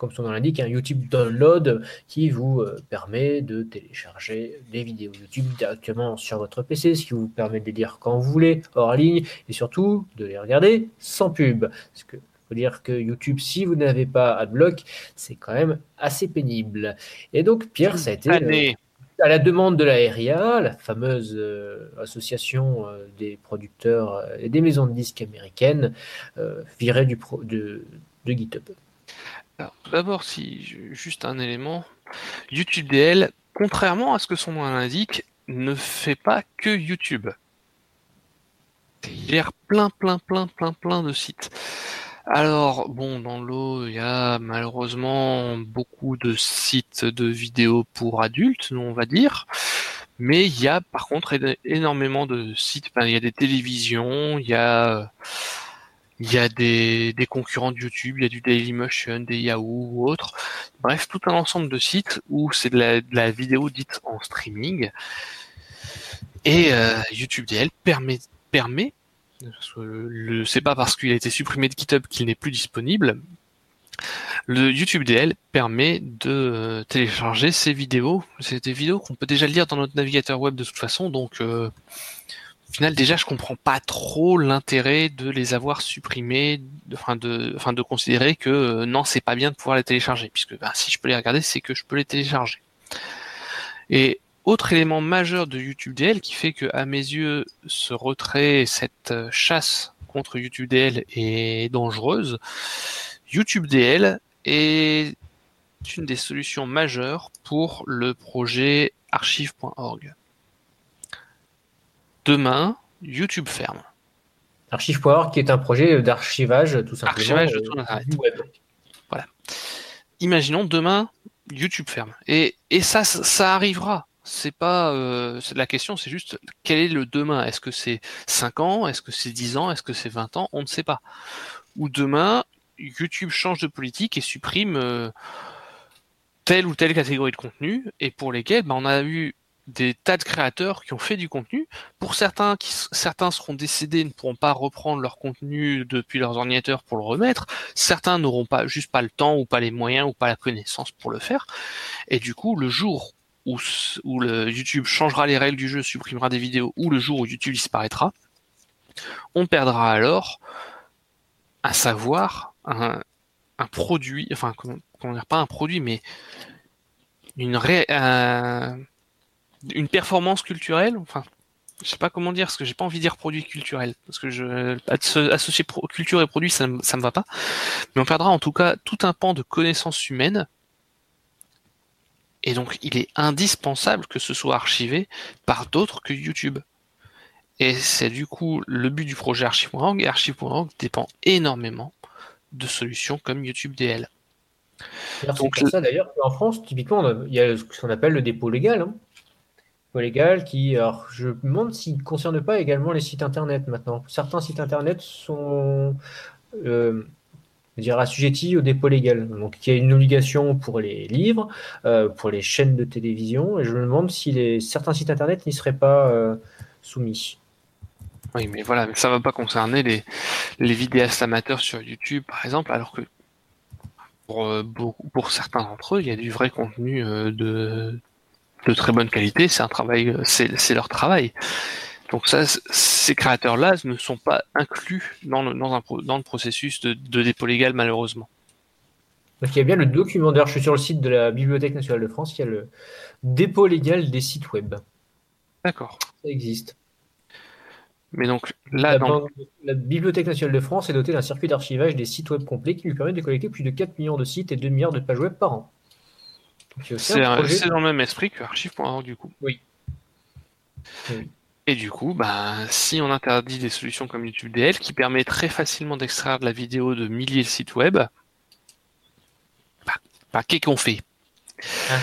comme son nom l'indique, un YouTube Download qui vous euh, permet de télécharger des vidéos YouTube directement sur votre PC, ce qui vous permet de les lire quand vous voulez, hors ligne, et surtout de les regarder sans pub. Parce que faut dire que YouTube, si vous n'avez pas AdBlock, c'est quand même assez pénible. Et donc, Pierre, ça a été euh, à la demande de la RIA, la fameuse euh, association euh, des producteurs et des maisons de disques américaines, virée du de, de GitHub. D'abord, si juste un élément, YouTube DL, contrairement à ce que son nom indique, ne fait pas que YouTube. Il gère plein, plein, plein, plein, plein de sites. Alors, bon, dans l'eau, il y a malheureusement beaucoup de sites de vidéos pour adultes, on va dire. Mais il y a par contre énormément de sites, il y a des télévisions, il y a, il y a des, concurrents de YouTube, il y a du Dailymotion, des Yahoo ou autres. Bref, tout un ensemble de sites où c'est de la, vidéo dite en streaming. Et YouTube DL permet, permet c'est pas parce qu'il a été supprimé de GitHub qu'il n'est plus disponible. Le YouTube DL permet de télécharger ces vidéos. C'est des vidéos qu'on peut déjà lire dans notre navigateur web de toute façon, donc euh, au final déjà je comprends pas trop l'intérêt de les avoir supprimés, enfin de, considérer que euh, non c'est pas bien de pouvoir les télécharger, puisque ben, si je peux les regarder c'est que je peux les télécharger. Et autre élément majeur de YouTube DL qui fait que, à mes yeux, ce retrait, cette euh, chasse contre YouTube DL est dangereuse, YouTube DL est une des solutions majeures pour le projet archive.org. Demain, YouTube ferme. Archive.org qui est un projet d'archivage tout simplement archivage de tout web. Voilà. Imaginons demain YouTube ferme. Et, et ça, ça arrivera c'est pas euh, la question, c'est juste quel est le demain? Est-ce que c'est 5 ans? Est-ce que c'est 10 ans? Est-ce que c'est 20 ans? On ne sait pas. Ou demain, YouTube change de politique et supprime euh, telle ou telle catégorie de contenu, et pour lesquels bah, on a eu des tas de créateurs qui ont fait du contenu. Pour certains, certains seront décédés, ne pourront pas reprendre leur contenu depuis leurs ordinateurs pour le remettre. Certains n'auront pas juste pas le temps ou pas les moyens ou pas la connaissance pour le faire. Et du coup, le jour où, le YouTube changera les règles du jeu, supprimera des vidéos, ou le jour où YouTube disparaîtra, on perdra alors un savoir, un, produit, enfin comment, dire, pas un produit, mais une, une performance culturelle, enfin je sais pas comment dire, parce que j'ai pas envie de dire produit culturel, parce que je associer culture et produit, ça, ça me va pas. Mais on perdra en tout cas tout un pan de connaissances humaines et donc, il est indispensable que ce soit archivé par d'autres que YouTube. Et c'est du coup le but du projet Archive.org. Et Archive.org dépend énormément de solutions comme YouTube DL. C'est pour ça d'ailleurs qu'en France, typiquement, il y a ce qu'on appelle le dépôt légal. Hein. Légal qui, alors je me demande s'il ne concerne pas également les sites internet maintenant. Certains sites internet sont. Euh, dire assujetti au dépôt légal. Donc il y a une obligation pour les livres, euh, pour les chaînes de télévision, et je me demande si les, certains sites internet n'y seraient pas euh, soumis. Oui, mais voilà, ça ne va pas concerner les, les vidéastes amateurs sur YouTube, par exemple, alors que pour, pour certains d'entre eux, il y a du vrai contenu de, de très bonne qualité, c'est un travail, c'est leur travail. Donc ça, ces créateurs-là ne sont pas inclus dans le, dans un, dans le processus de, dépôt légal, malheureusement. Donc il y a bien le document, d'ailleurs je suis sur le site de la Bibliothèque nationale de France, il y a le dépôt légal des sites web. D'accord. Ça existe. Mais donc là, la, la Bibliothèque nationale de France est dotée d'un circuit d'archivage des sites web complets qui lui permet de collecter plus de 4 millions de sites et 2 milliards de pages web par an. C'est dans le même esprit que archive.org du coup. Oui. oui. Et du coup, bah, si on interdit des solutions comme YouTube DL qui permet très facilement d'extraire de la vidéo de milliers de sites web, bah, bah qu'est-ce qu'on fait? Ah.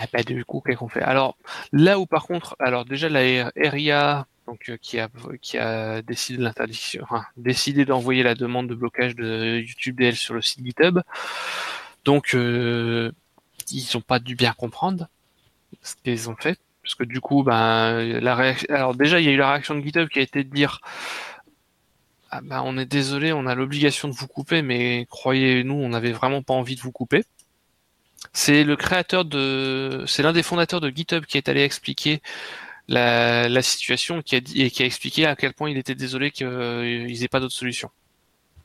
ah. bah, du coup, qu'est-ce qu'on fait? Alors, là où par contre, alors déjà la RIA, donc, euh, qui, a, qui a décidé l'interdiction, décidé d'envoyer la demande de blocage de YouTube DL sur le site GitHub, donc euh, ils n'ont pas dû bien comprendre ce qu'ils ont fait parce que du coup, ben, la réaction... alors déjà, il y a eu la réaction de GitHub qui a été de dire ah ben, on est désolé, on a l'obligation de vous couper, mais croyez-nous, on n'avait vraiment pas envie de vous couper. C'est le créateur de, c'est l'un des fondateurs de GitHub qui est allé expliquer la, situation qui a et qui a expliqué à quel point il était désolé qu'ils n'aient pas d'autre solution.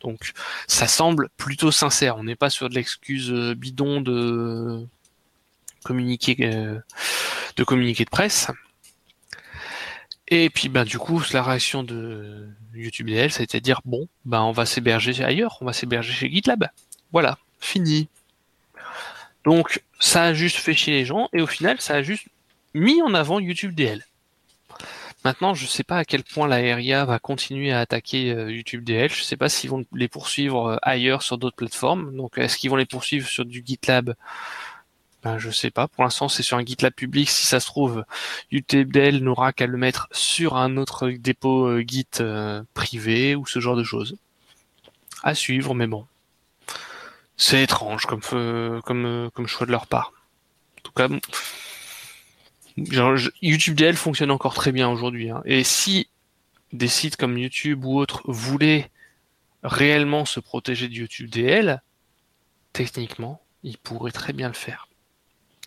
Donc, ça semble plutôt sincère. On n'est pas sur de l'excuse bidon de communiquer euh, de communiqué de presse. Et puis ben du coup la réaction de YouTube DL, ça a été de dire bon ben on va s'héberger ailleurs, on va s'héberger chez GitLab. Voilà, fini. Donc ça a juste fait chier les gens et au final ça a juste mis en avant YouTube DL. Maintenant, je sais pas à quel point la RIA va continuer à attaquer euh, YouTube DL. Je ne sais pas s'ils vont les poursuivre euh, ailleurs sur d'autres plateformes. Donc, est-ce qu'ils vont les poursuivre sur du GitLab ben, je sais pas. Pour l'instant, c'est sur un GitLab public. Si ça se trouve, UTBL n'aura qu'à le mettre sur un autre dépôt euh, Git euh, privé ou ce genre de choses. À suivre, mais bon. C'est étrange comme, euh, comme, comme choix de leur part. En tout cas, YouTube DL fonctionne encore très bien aujourd'hui. Hein. Et si des sites comme YouTube ou autres voulaient réellement se protéger de YouTube DL, techniquement, ils pourraient très bien le faire.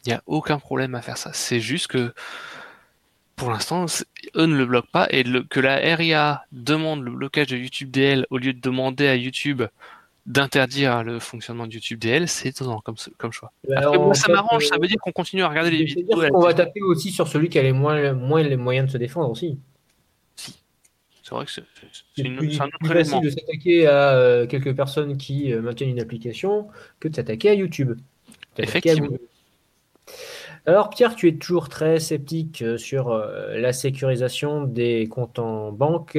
Il n'y a aucun problème à faire ça. C'est juste que pour l'instant, eux ne le bloquent pas et que la RIA demande le blocage de YouTube DL au lieu de demander à YouTube d'interdire le fonctionnement de YouTube DL, c'est étonnant comme, comme choix. moi, ça m'arrange, ça veut dire qu'on continue à regarder les vidéos. On va taper aussi sur celui qui a les moins, moins les moyens de se défendre aussi. Si. C'est vrai que c'est une, un autre plus facile de s'attaquer à euh, quelques personnes qui euh, maintiennent une application que de s'attaquer à YouTube. Effectivement. Alors Pierre, tu es toujours très sceptique euh, sur euh, la sécurisation des comptes en banque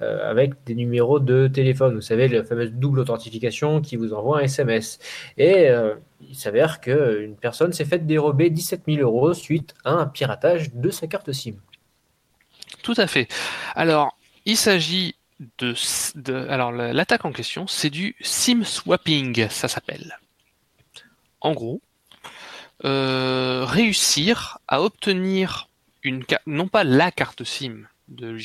euh, avec des numéros de téléphone. Vous savez, la fameuse double authentification qui vous envoie un SMS. Et il s'avère qu'une personne s'est faite dérober 17 000 euros suite à un piratage de sa carte SIM. Tout à fait. Alors, il s'agit de, de, alors l'attaque en question, c'est du SIM swapping, ça s'appelle. En gros, réussir à obtenir une non pas la carte SIM de,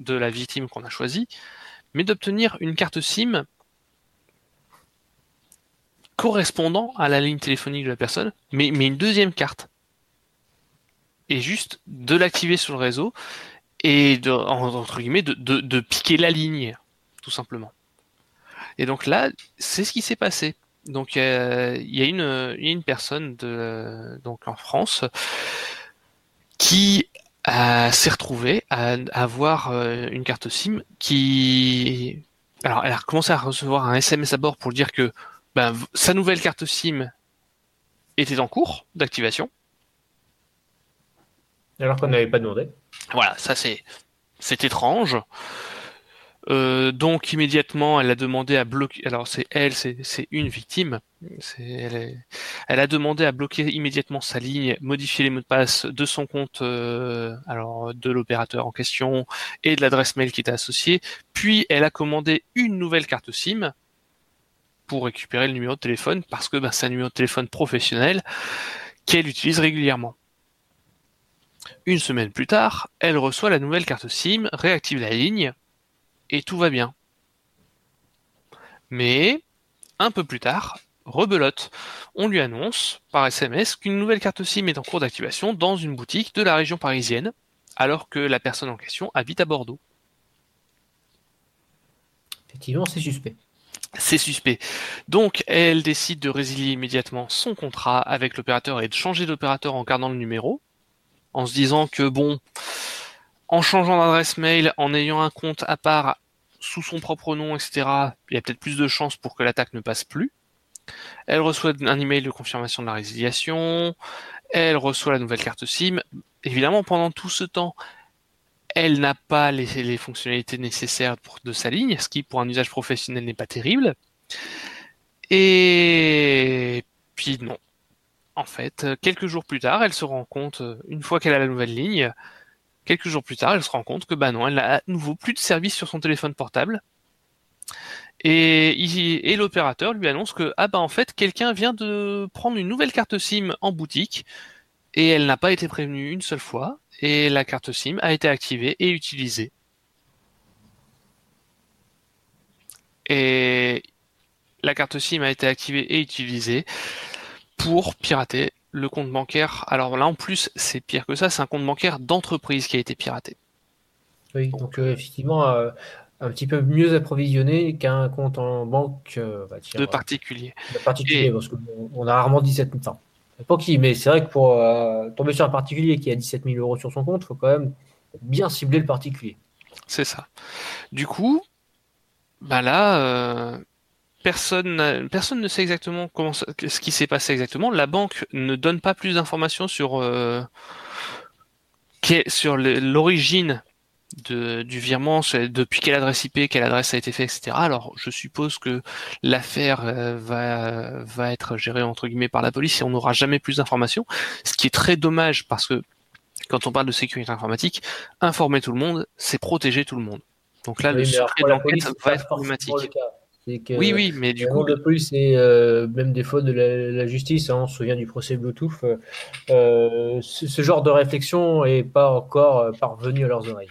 de la victime qu'on a choisie, mais d'obtenir une carte SIM correspondant à la ligne téléphonique de la personne, mais, une deuxième carte. Et juste de l'activer sur le réseau et de, entre guillemets de piquer la ligne, tout simplement. Et donc là, c'est ce qui s'est passé. Donc euh, il y, a une, une personne de, donc en France qui s'est retrouvée à, avoir euh, une carte SIM qui alors elle a commencé à recevoir un SMS à bord pour dire que ben, sa nouvelle carte SIM était en cours d'activation. Alors qu'on n'avait pas demandé. Voilà, ça c'est c'est étrange. Euh, donc immédiatement, elle a demandé à bloquer. Alors c'est elle, c'est une victime. Elle, elle, a demandé à bloquer immédiatement sa ligne, modifier les mots de passe de son compte, euh, alors de l'opérateur en question et de l'adresse mail qui était associée. Puis elle a commandé une nouvelle carte SIM pour récupérer le numéro de téléphone parce que ben, c'est un numéro de téléphone professionnel qu'elle utilise régulièrement. Une semaine plus tard, elle reçoit la nouvelle carte SIM, réactive la ligne et tout va bien. Mais, un peu plus tard, rebelote. On lui annonce par SMS qu'une nouvelle carte SIM est en cours d'activation dans une boutique de la région parisienne, alors que la personne en question habite à Bordeaux. Effectivement, c'est suspect. C'est suspect. Donc, elle décide de résilier immédiatement son contrat avec l'opérateur et de changer d'opérateur en gardant le numéro, en se disant que bon, en changeant d'adresse mail, en ayant un compte à part sous son propre nom, etc., il y a peut-être plus de chances pour que l'attaque ne passe plus. Elle reçoit un email de confirmation de la résiliation. Elle reçoit la nouvelle carte SIM. Évidemment, pendant tout ce temps, elle n'a pas les, fonctionnalités nécessaires de sa ligne, ce qui pour un usage professionnel n'est pas terrible. Et puis non. En fait, quelques jours plus tard, elle se rend compte, une fois qu'elle a la nouvelle ligne, Quelques jours plus tard, elle se rend compte que bah non, elle n'a à nouveau plus de service sur son téléphone portable. Et, l'opérateur lui annonce que ah bah en fait quelqu'un vient de prendre une nouvelle carte SIM en boutique et elle n'a pas été prévenue une seule fois et la carte SIM a été activée et utilisée. Et la carte SIM a été activée et utilisée pour pirater le compte bancaire. Alors là, en plus, c'est pire que ça, c'est un compte bancaire d'entreprise qui a été piraté. Oui, donc, euh, effectivement, euh, un petit peu mieux approvisionné qu'un compte en banque euh, bah, de particulier. De particulier, parce qu'on a rarement 17 000. Enfin, pas qui, mais c'est vrai que pour tomber sur un particulier qui a 17 000 euros sur son compte, il faut quand même bien cibler le particulier. C'est ça. Du coup, bah là, personne, personne ne sait exactement comment ce qui s'est passé exactement. La banque ne donne pas plus d'informations sur, euh, sur l'origine du virement, depuis quelle adresse IP, quelle adresse a été fait, etc. Alors, je suppose que l'affaire euh, va, va être gérée entre guillemets par la police et on n'aura jamais plus d'informations. Ce qui est très dommage parce que quand on parle de sécurité informatique, informer tout le monde, c'est protéger tout le monde. Donc là, le secret d'enquête va être problématique Que, oui, oui, mais du coup. de plus, c'est euh, même des fois de la, justice. Hein, on se souvient du procès Bluetooth. Euh, ce, genre de réflexion n'est pas encore parvenu à leurs oreilles.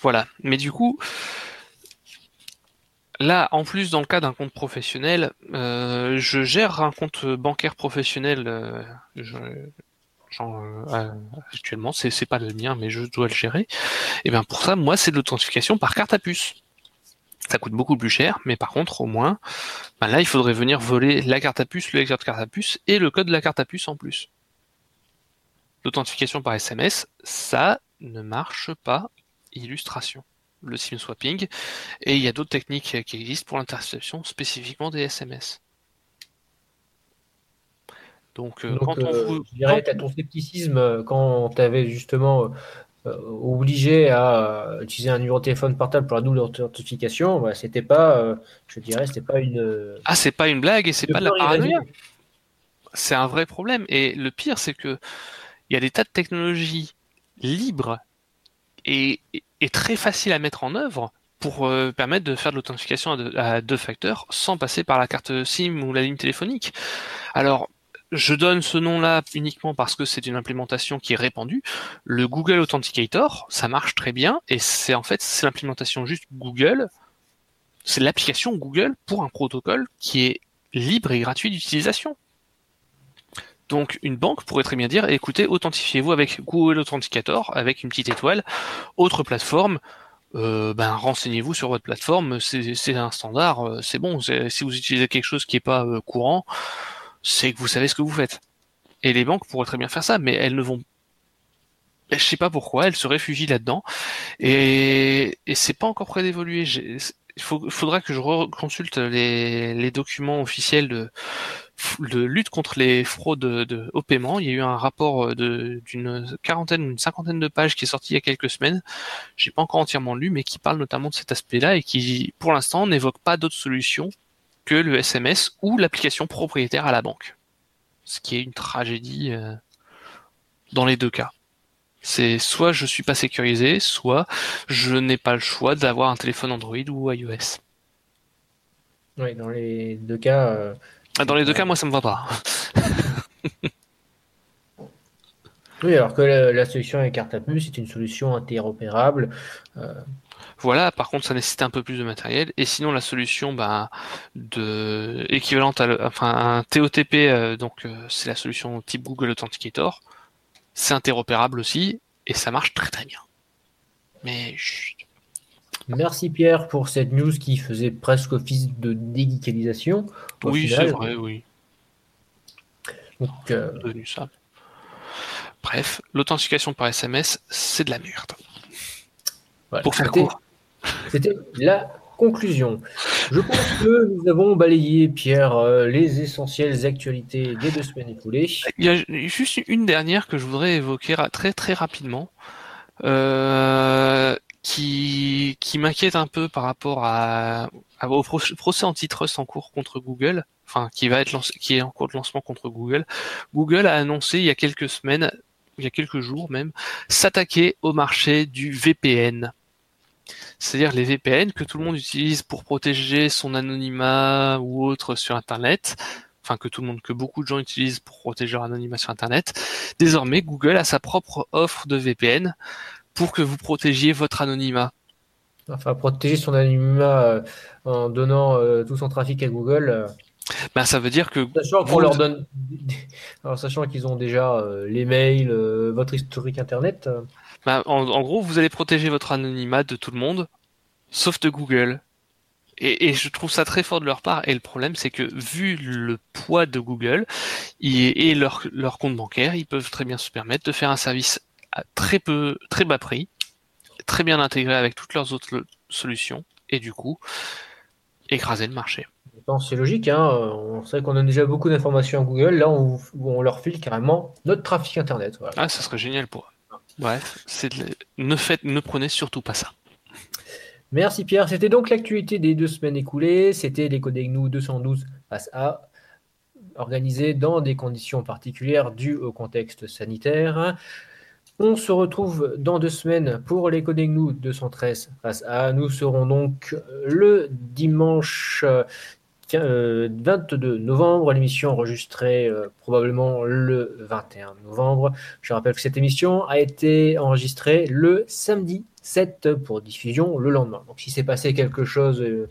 Voilà. Mais du coup, là, en plus, dans le cas d'un compte professionnel, je gère un compte bancaire professionnel. Je, actuellement, c'est pas le mien, mais je dois le gérer. Et bien pour ça, moi, c'est de l'authentification par carte à puce ça coûte beaucoup plus cher, mais par contre, au moins, ben là, il faudrait venir voler la carte à puce, le lecteur de carte à puce et le code de la carte à puce en plus. L'authentification par SMS, ça ne marche pas. Illustration. Le SIM swapping. Et il y a d'autres techniques qui existent pour l'interception spécifiquement des SMS. Donc, euh, quand on euh, vous... je dirais, ton scepticisme euh, quand tu avais justement obligé à euh, utiliser un numéro de téléphone portable pour la double authentification, bah, c'était pas, euh, je dirais, c'était pas une. Ah, c'est pas une blague et c'est pas de la paranoïa. C'est un vrai problème. Et le pire, c'est que il y a des tas de technologies libres et, très faciles à mettre en œuvre pour permettre de faire de l'authentification à, deux facteurs sans passer par la carte SIM ou la ligne téléphonique. Alors, je donne ce nom-là uniquement parce que c'est une implémentation qui est répandue. Le Google Authenticator, ça marche très bien et c'est en fait c'est l'implémentation juste Google. C'est l'application Google pour un protocole qui est libre et gratuit d'utilisation. Donc une banque pourrait très bien dire écoutez, authentifiez-vous avec Google Authenticator, avec une petite étoile, autre plateforme, euh, ben renseignez-vous sur votre plateforme, c'est un standard, euh, c'est bon. Si vous utilisez quelque chose qui n'est pas euh, courant, c'est que vous savez ce que vous faites. Et les banques pourraient très bien faire ça, mais elles ne vont je sais pas pourquoi, elles se réfugient là-dedans. Et, et c'est pas encore prêt d'évoluer. Il faudra que je consulte les, les, documents officiels de, de, lutte contre les fraudes de, au paiement. Il y a eu un rapport d'une quarantaine une cinquantaine de pages qui est sorti il y a quelques semaines. J'ai pas encore entièrement lu, mais qui parle notamment de cet aspect-là et qui, pour l'instant, n'évoque pas d'autres solutions que le SMS ou l'application propriétaire à la banque. Ce qui est une tragédie euh, dans les deux cas. C'est soit je suis pas sécurisé, soit je n'ai pas le choix d'avoir un téléphone Android ou iOS. Oui, dans les deux cas. Euh, ah, dans les deux cas, moi ça me va pas. oui, alors que la, solution avec carte à puce c'est une solution interopérable. Euh, voilà, par contre, ça nécessite un peu plus de matériel. Et sinon, la solution bah, de équivalente à, enfin, un TOTP, euh, donc euh, c'est la solution type Google Authenticator. C'est interopérable aussi et ça marche très très bien. Mais Merci Pierre pour cette news qui faisait presque office de déguicalisation. Oui, c'est vrai, oui. Donc, euh, ça. Bref, l'authentification par SMS, c'est de la merde. pour faire court. C'était la conclusion. Je pense que nous avons balayé, Pierre, euh, les essentielles actualités des deux semaines écoulées. Il y a juste une dernière que je voudrais évoquer très très rapidement, euh, qui, qui m'inquiète un peu par rapport à, au procès antitrust en cours contre Google, enfin qui va être qui est en cours de lancement contre Google. Google a annoncé il y a quelques semaines, il y a quelques jours même, s'attaquer au marché du VPN c'est-à-dire les VPN que tout le monde utilise pour protéger son anonymat ou autre sur Internet, enfin que tout le monde, que beaucoup de gens utilisent pour protéger leur anonymat sur Internet. Désormais, Google a sa propre offre de VPN pour que vous protégiez votre anonymat. Enfin, protéger son anonymat euh, en donnant euh, tout son trafic à Google. Euh, ben, ça veut dire que. Sachant qu'on leur donne. Alors, sachant qu'ils ont déjà les mails, votre historique Internet. Bah, en, gros, vous allez protéger votre anonymat de tout le monde, sauf de Google. Et, je trouve ça très fort de leur part. Et le problème, c'est que vu le poids de Google et, leur, leur compte bancaire, ils peuvent très bien se permettre de faire un service à très peu, très bas prix, très bien intégré avec toutes leurs autres solutions, et du coup, écraser le marché. C'est logique, hein. on sait qu'on a déjà beaucoup d'informations à Google, là on, on, leur file carrément notre trafic internet. Ah, ça serait génial pour Bref, ne, prenez surtout pas ça. Merci Pierre. C'était donc l'actualité des deux semaines écoulées. C'était les GNU 212 passe A, organisés dans des conditions particulières dues au contexte sanitaire. On se retrouve dans deux semaines pour les Coding 213 face à. Nous serons donc le dimanche 22 euh, novembre, l'émission enregistrée euh, probablement le 21 novembre. Je rappelle que cette émission a été enregistrée le samedi 7 pour diffusion le lendemain. Donc si c'est passé quelque chose euh,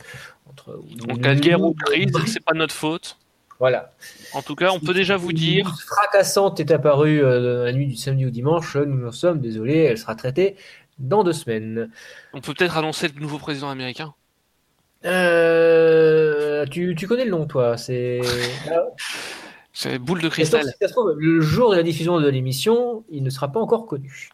entre... En cas de guerre ou crise, c'est pas notre faute. Voilà. En tout cas, on peut déjà vous dire. Une fracassante est apparue dans la nuit du samedi au dimanche. Nous en sommes désolés. Elle sera traitée dans deux semaines. On peut peut-être annoncer le nouveau président américain. Euh, tu, tu, connais le nom, toi C'est. C'est boule de cristal. le jour de la diffusion de l'émission, il ne sera pas encore connu.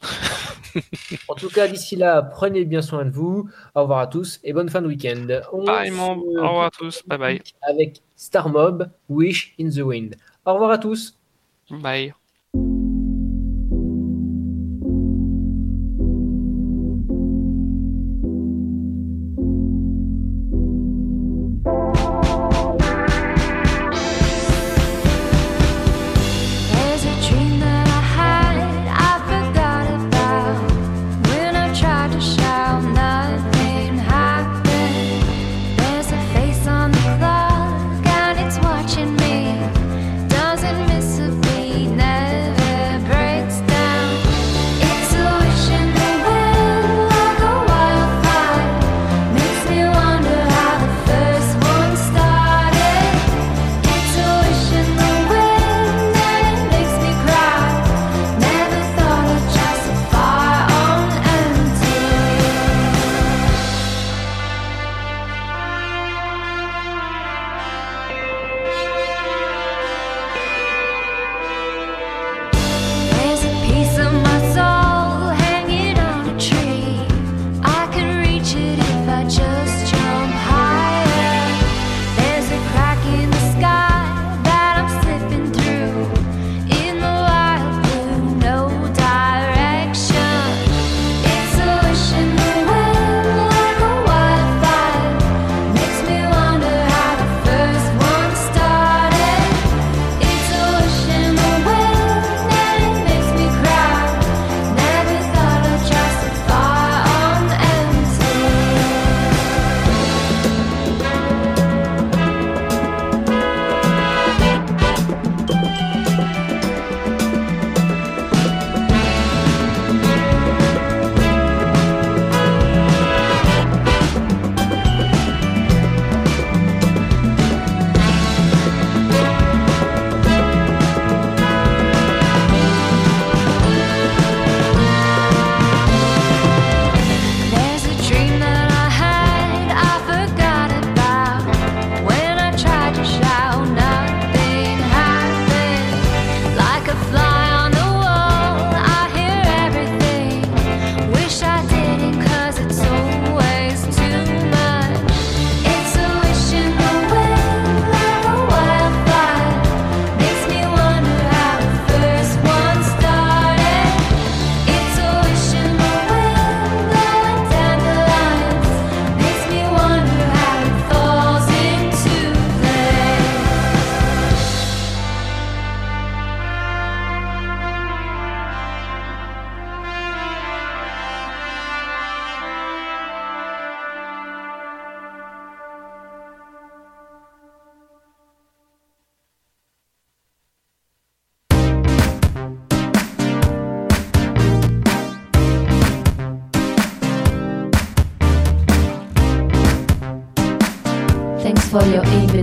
en tout cas, d'ici là, prenez bien soin de vous. Au revoir à tous et bonne fin de week-end. Au revoir à tous. Bye bye. Avec Star Mob, Wish in the Wind. Au revoir à tous. Bye.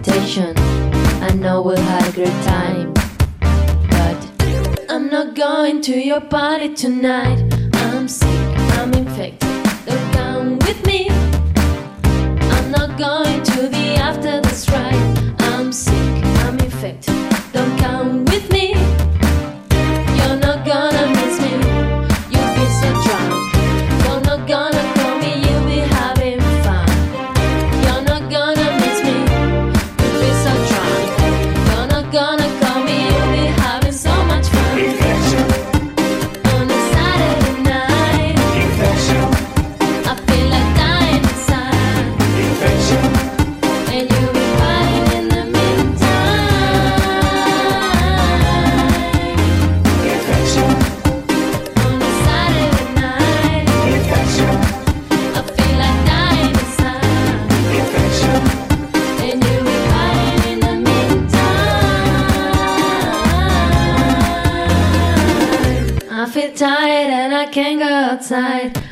I know we'll have a great time. But I'm not going to your party tonight. I'm sick, I'm infected. Don't come with me. I'm not going to the outside.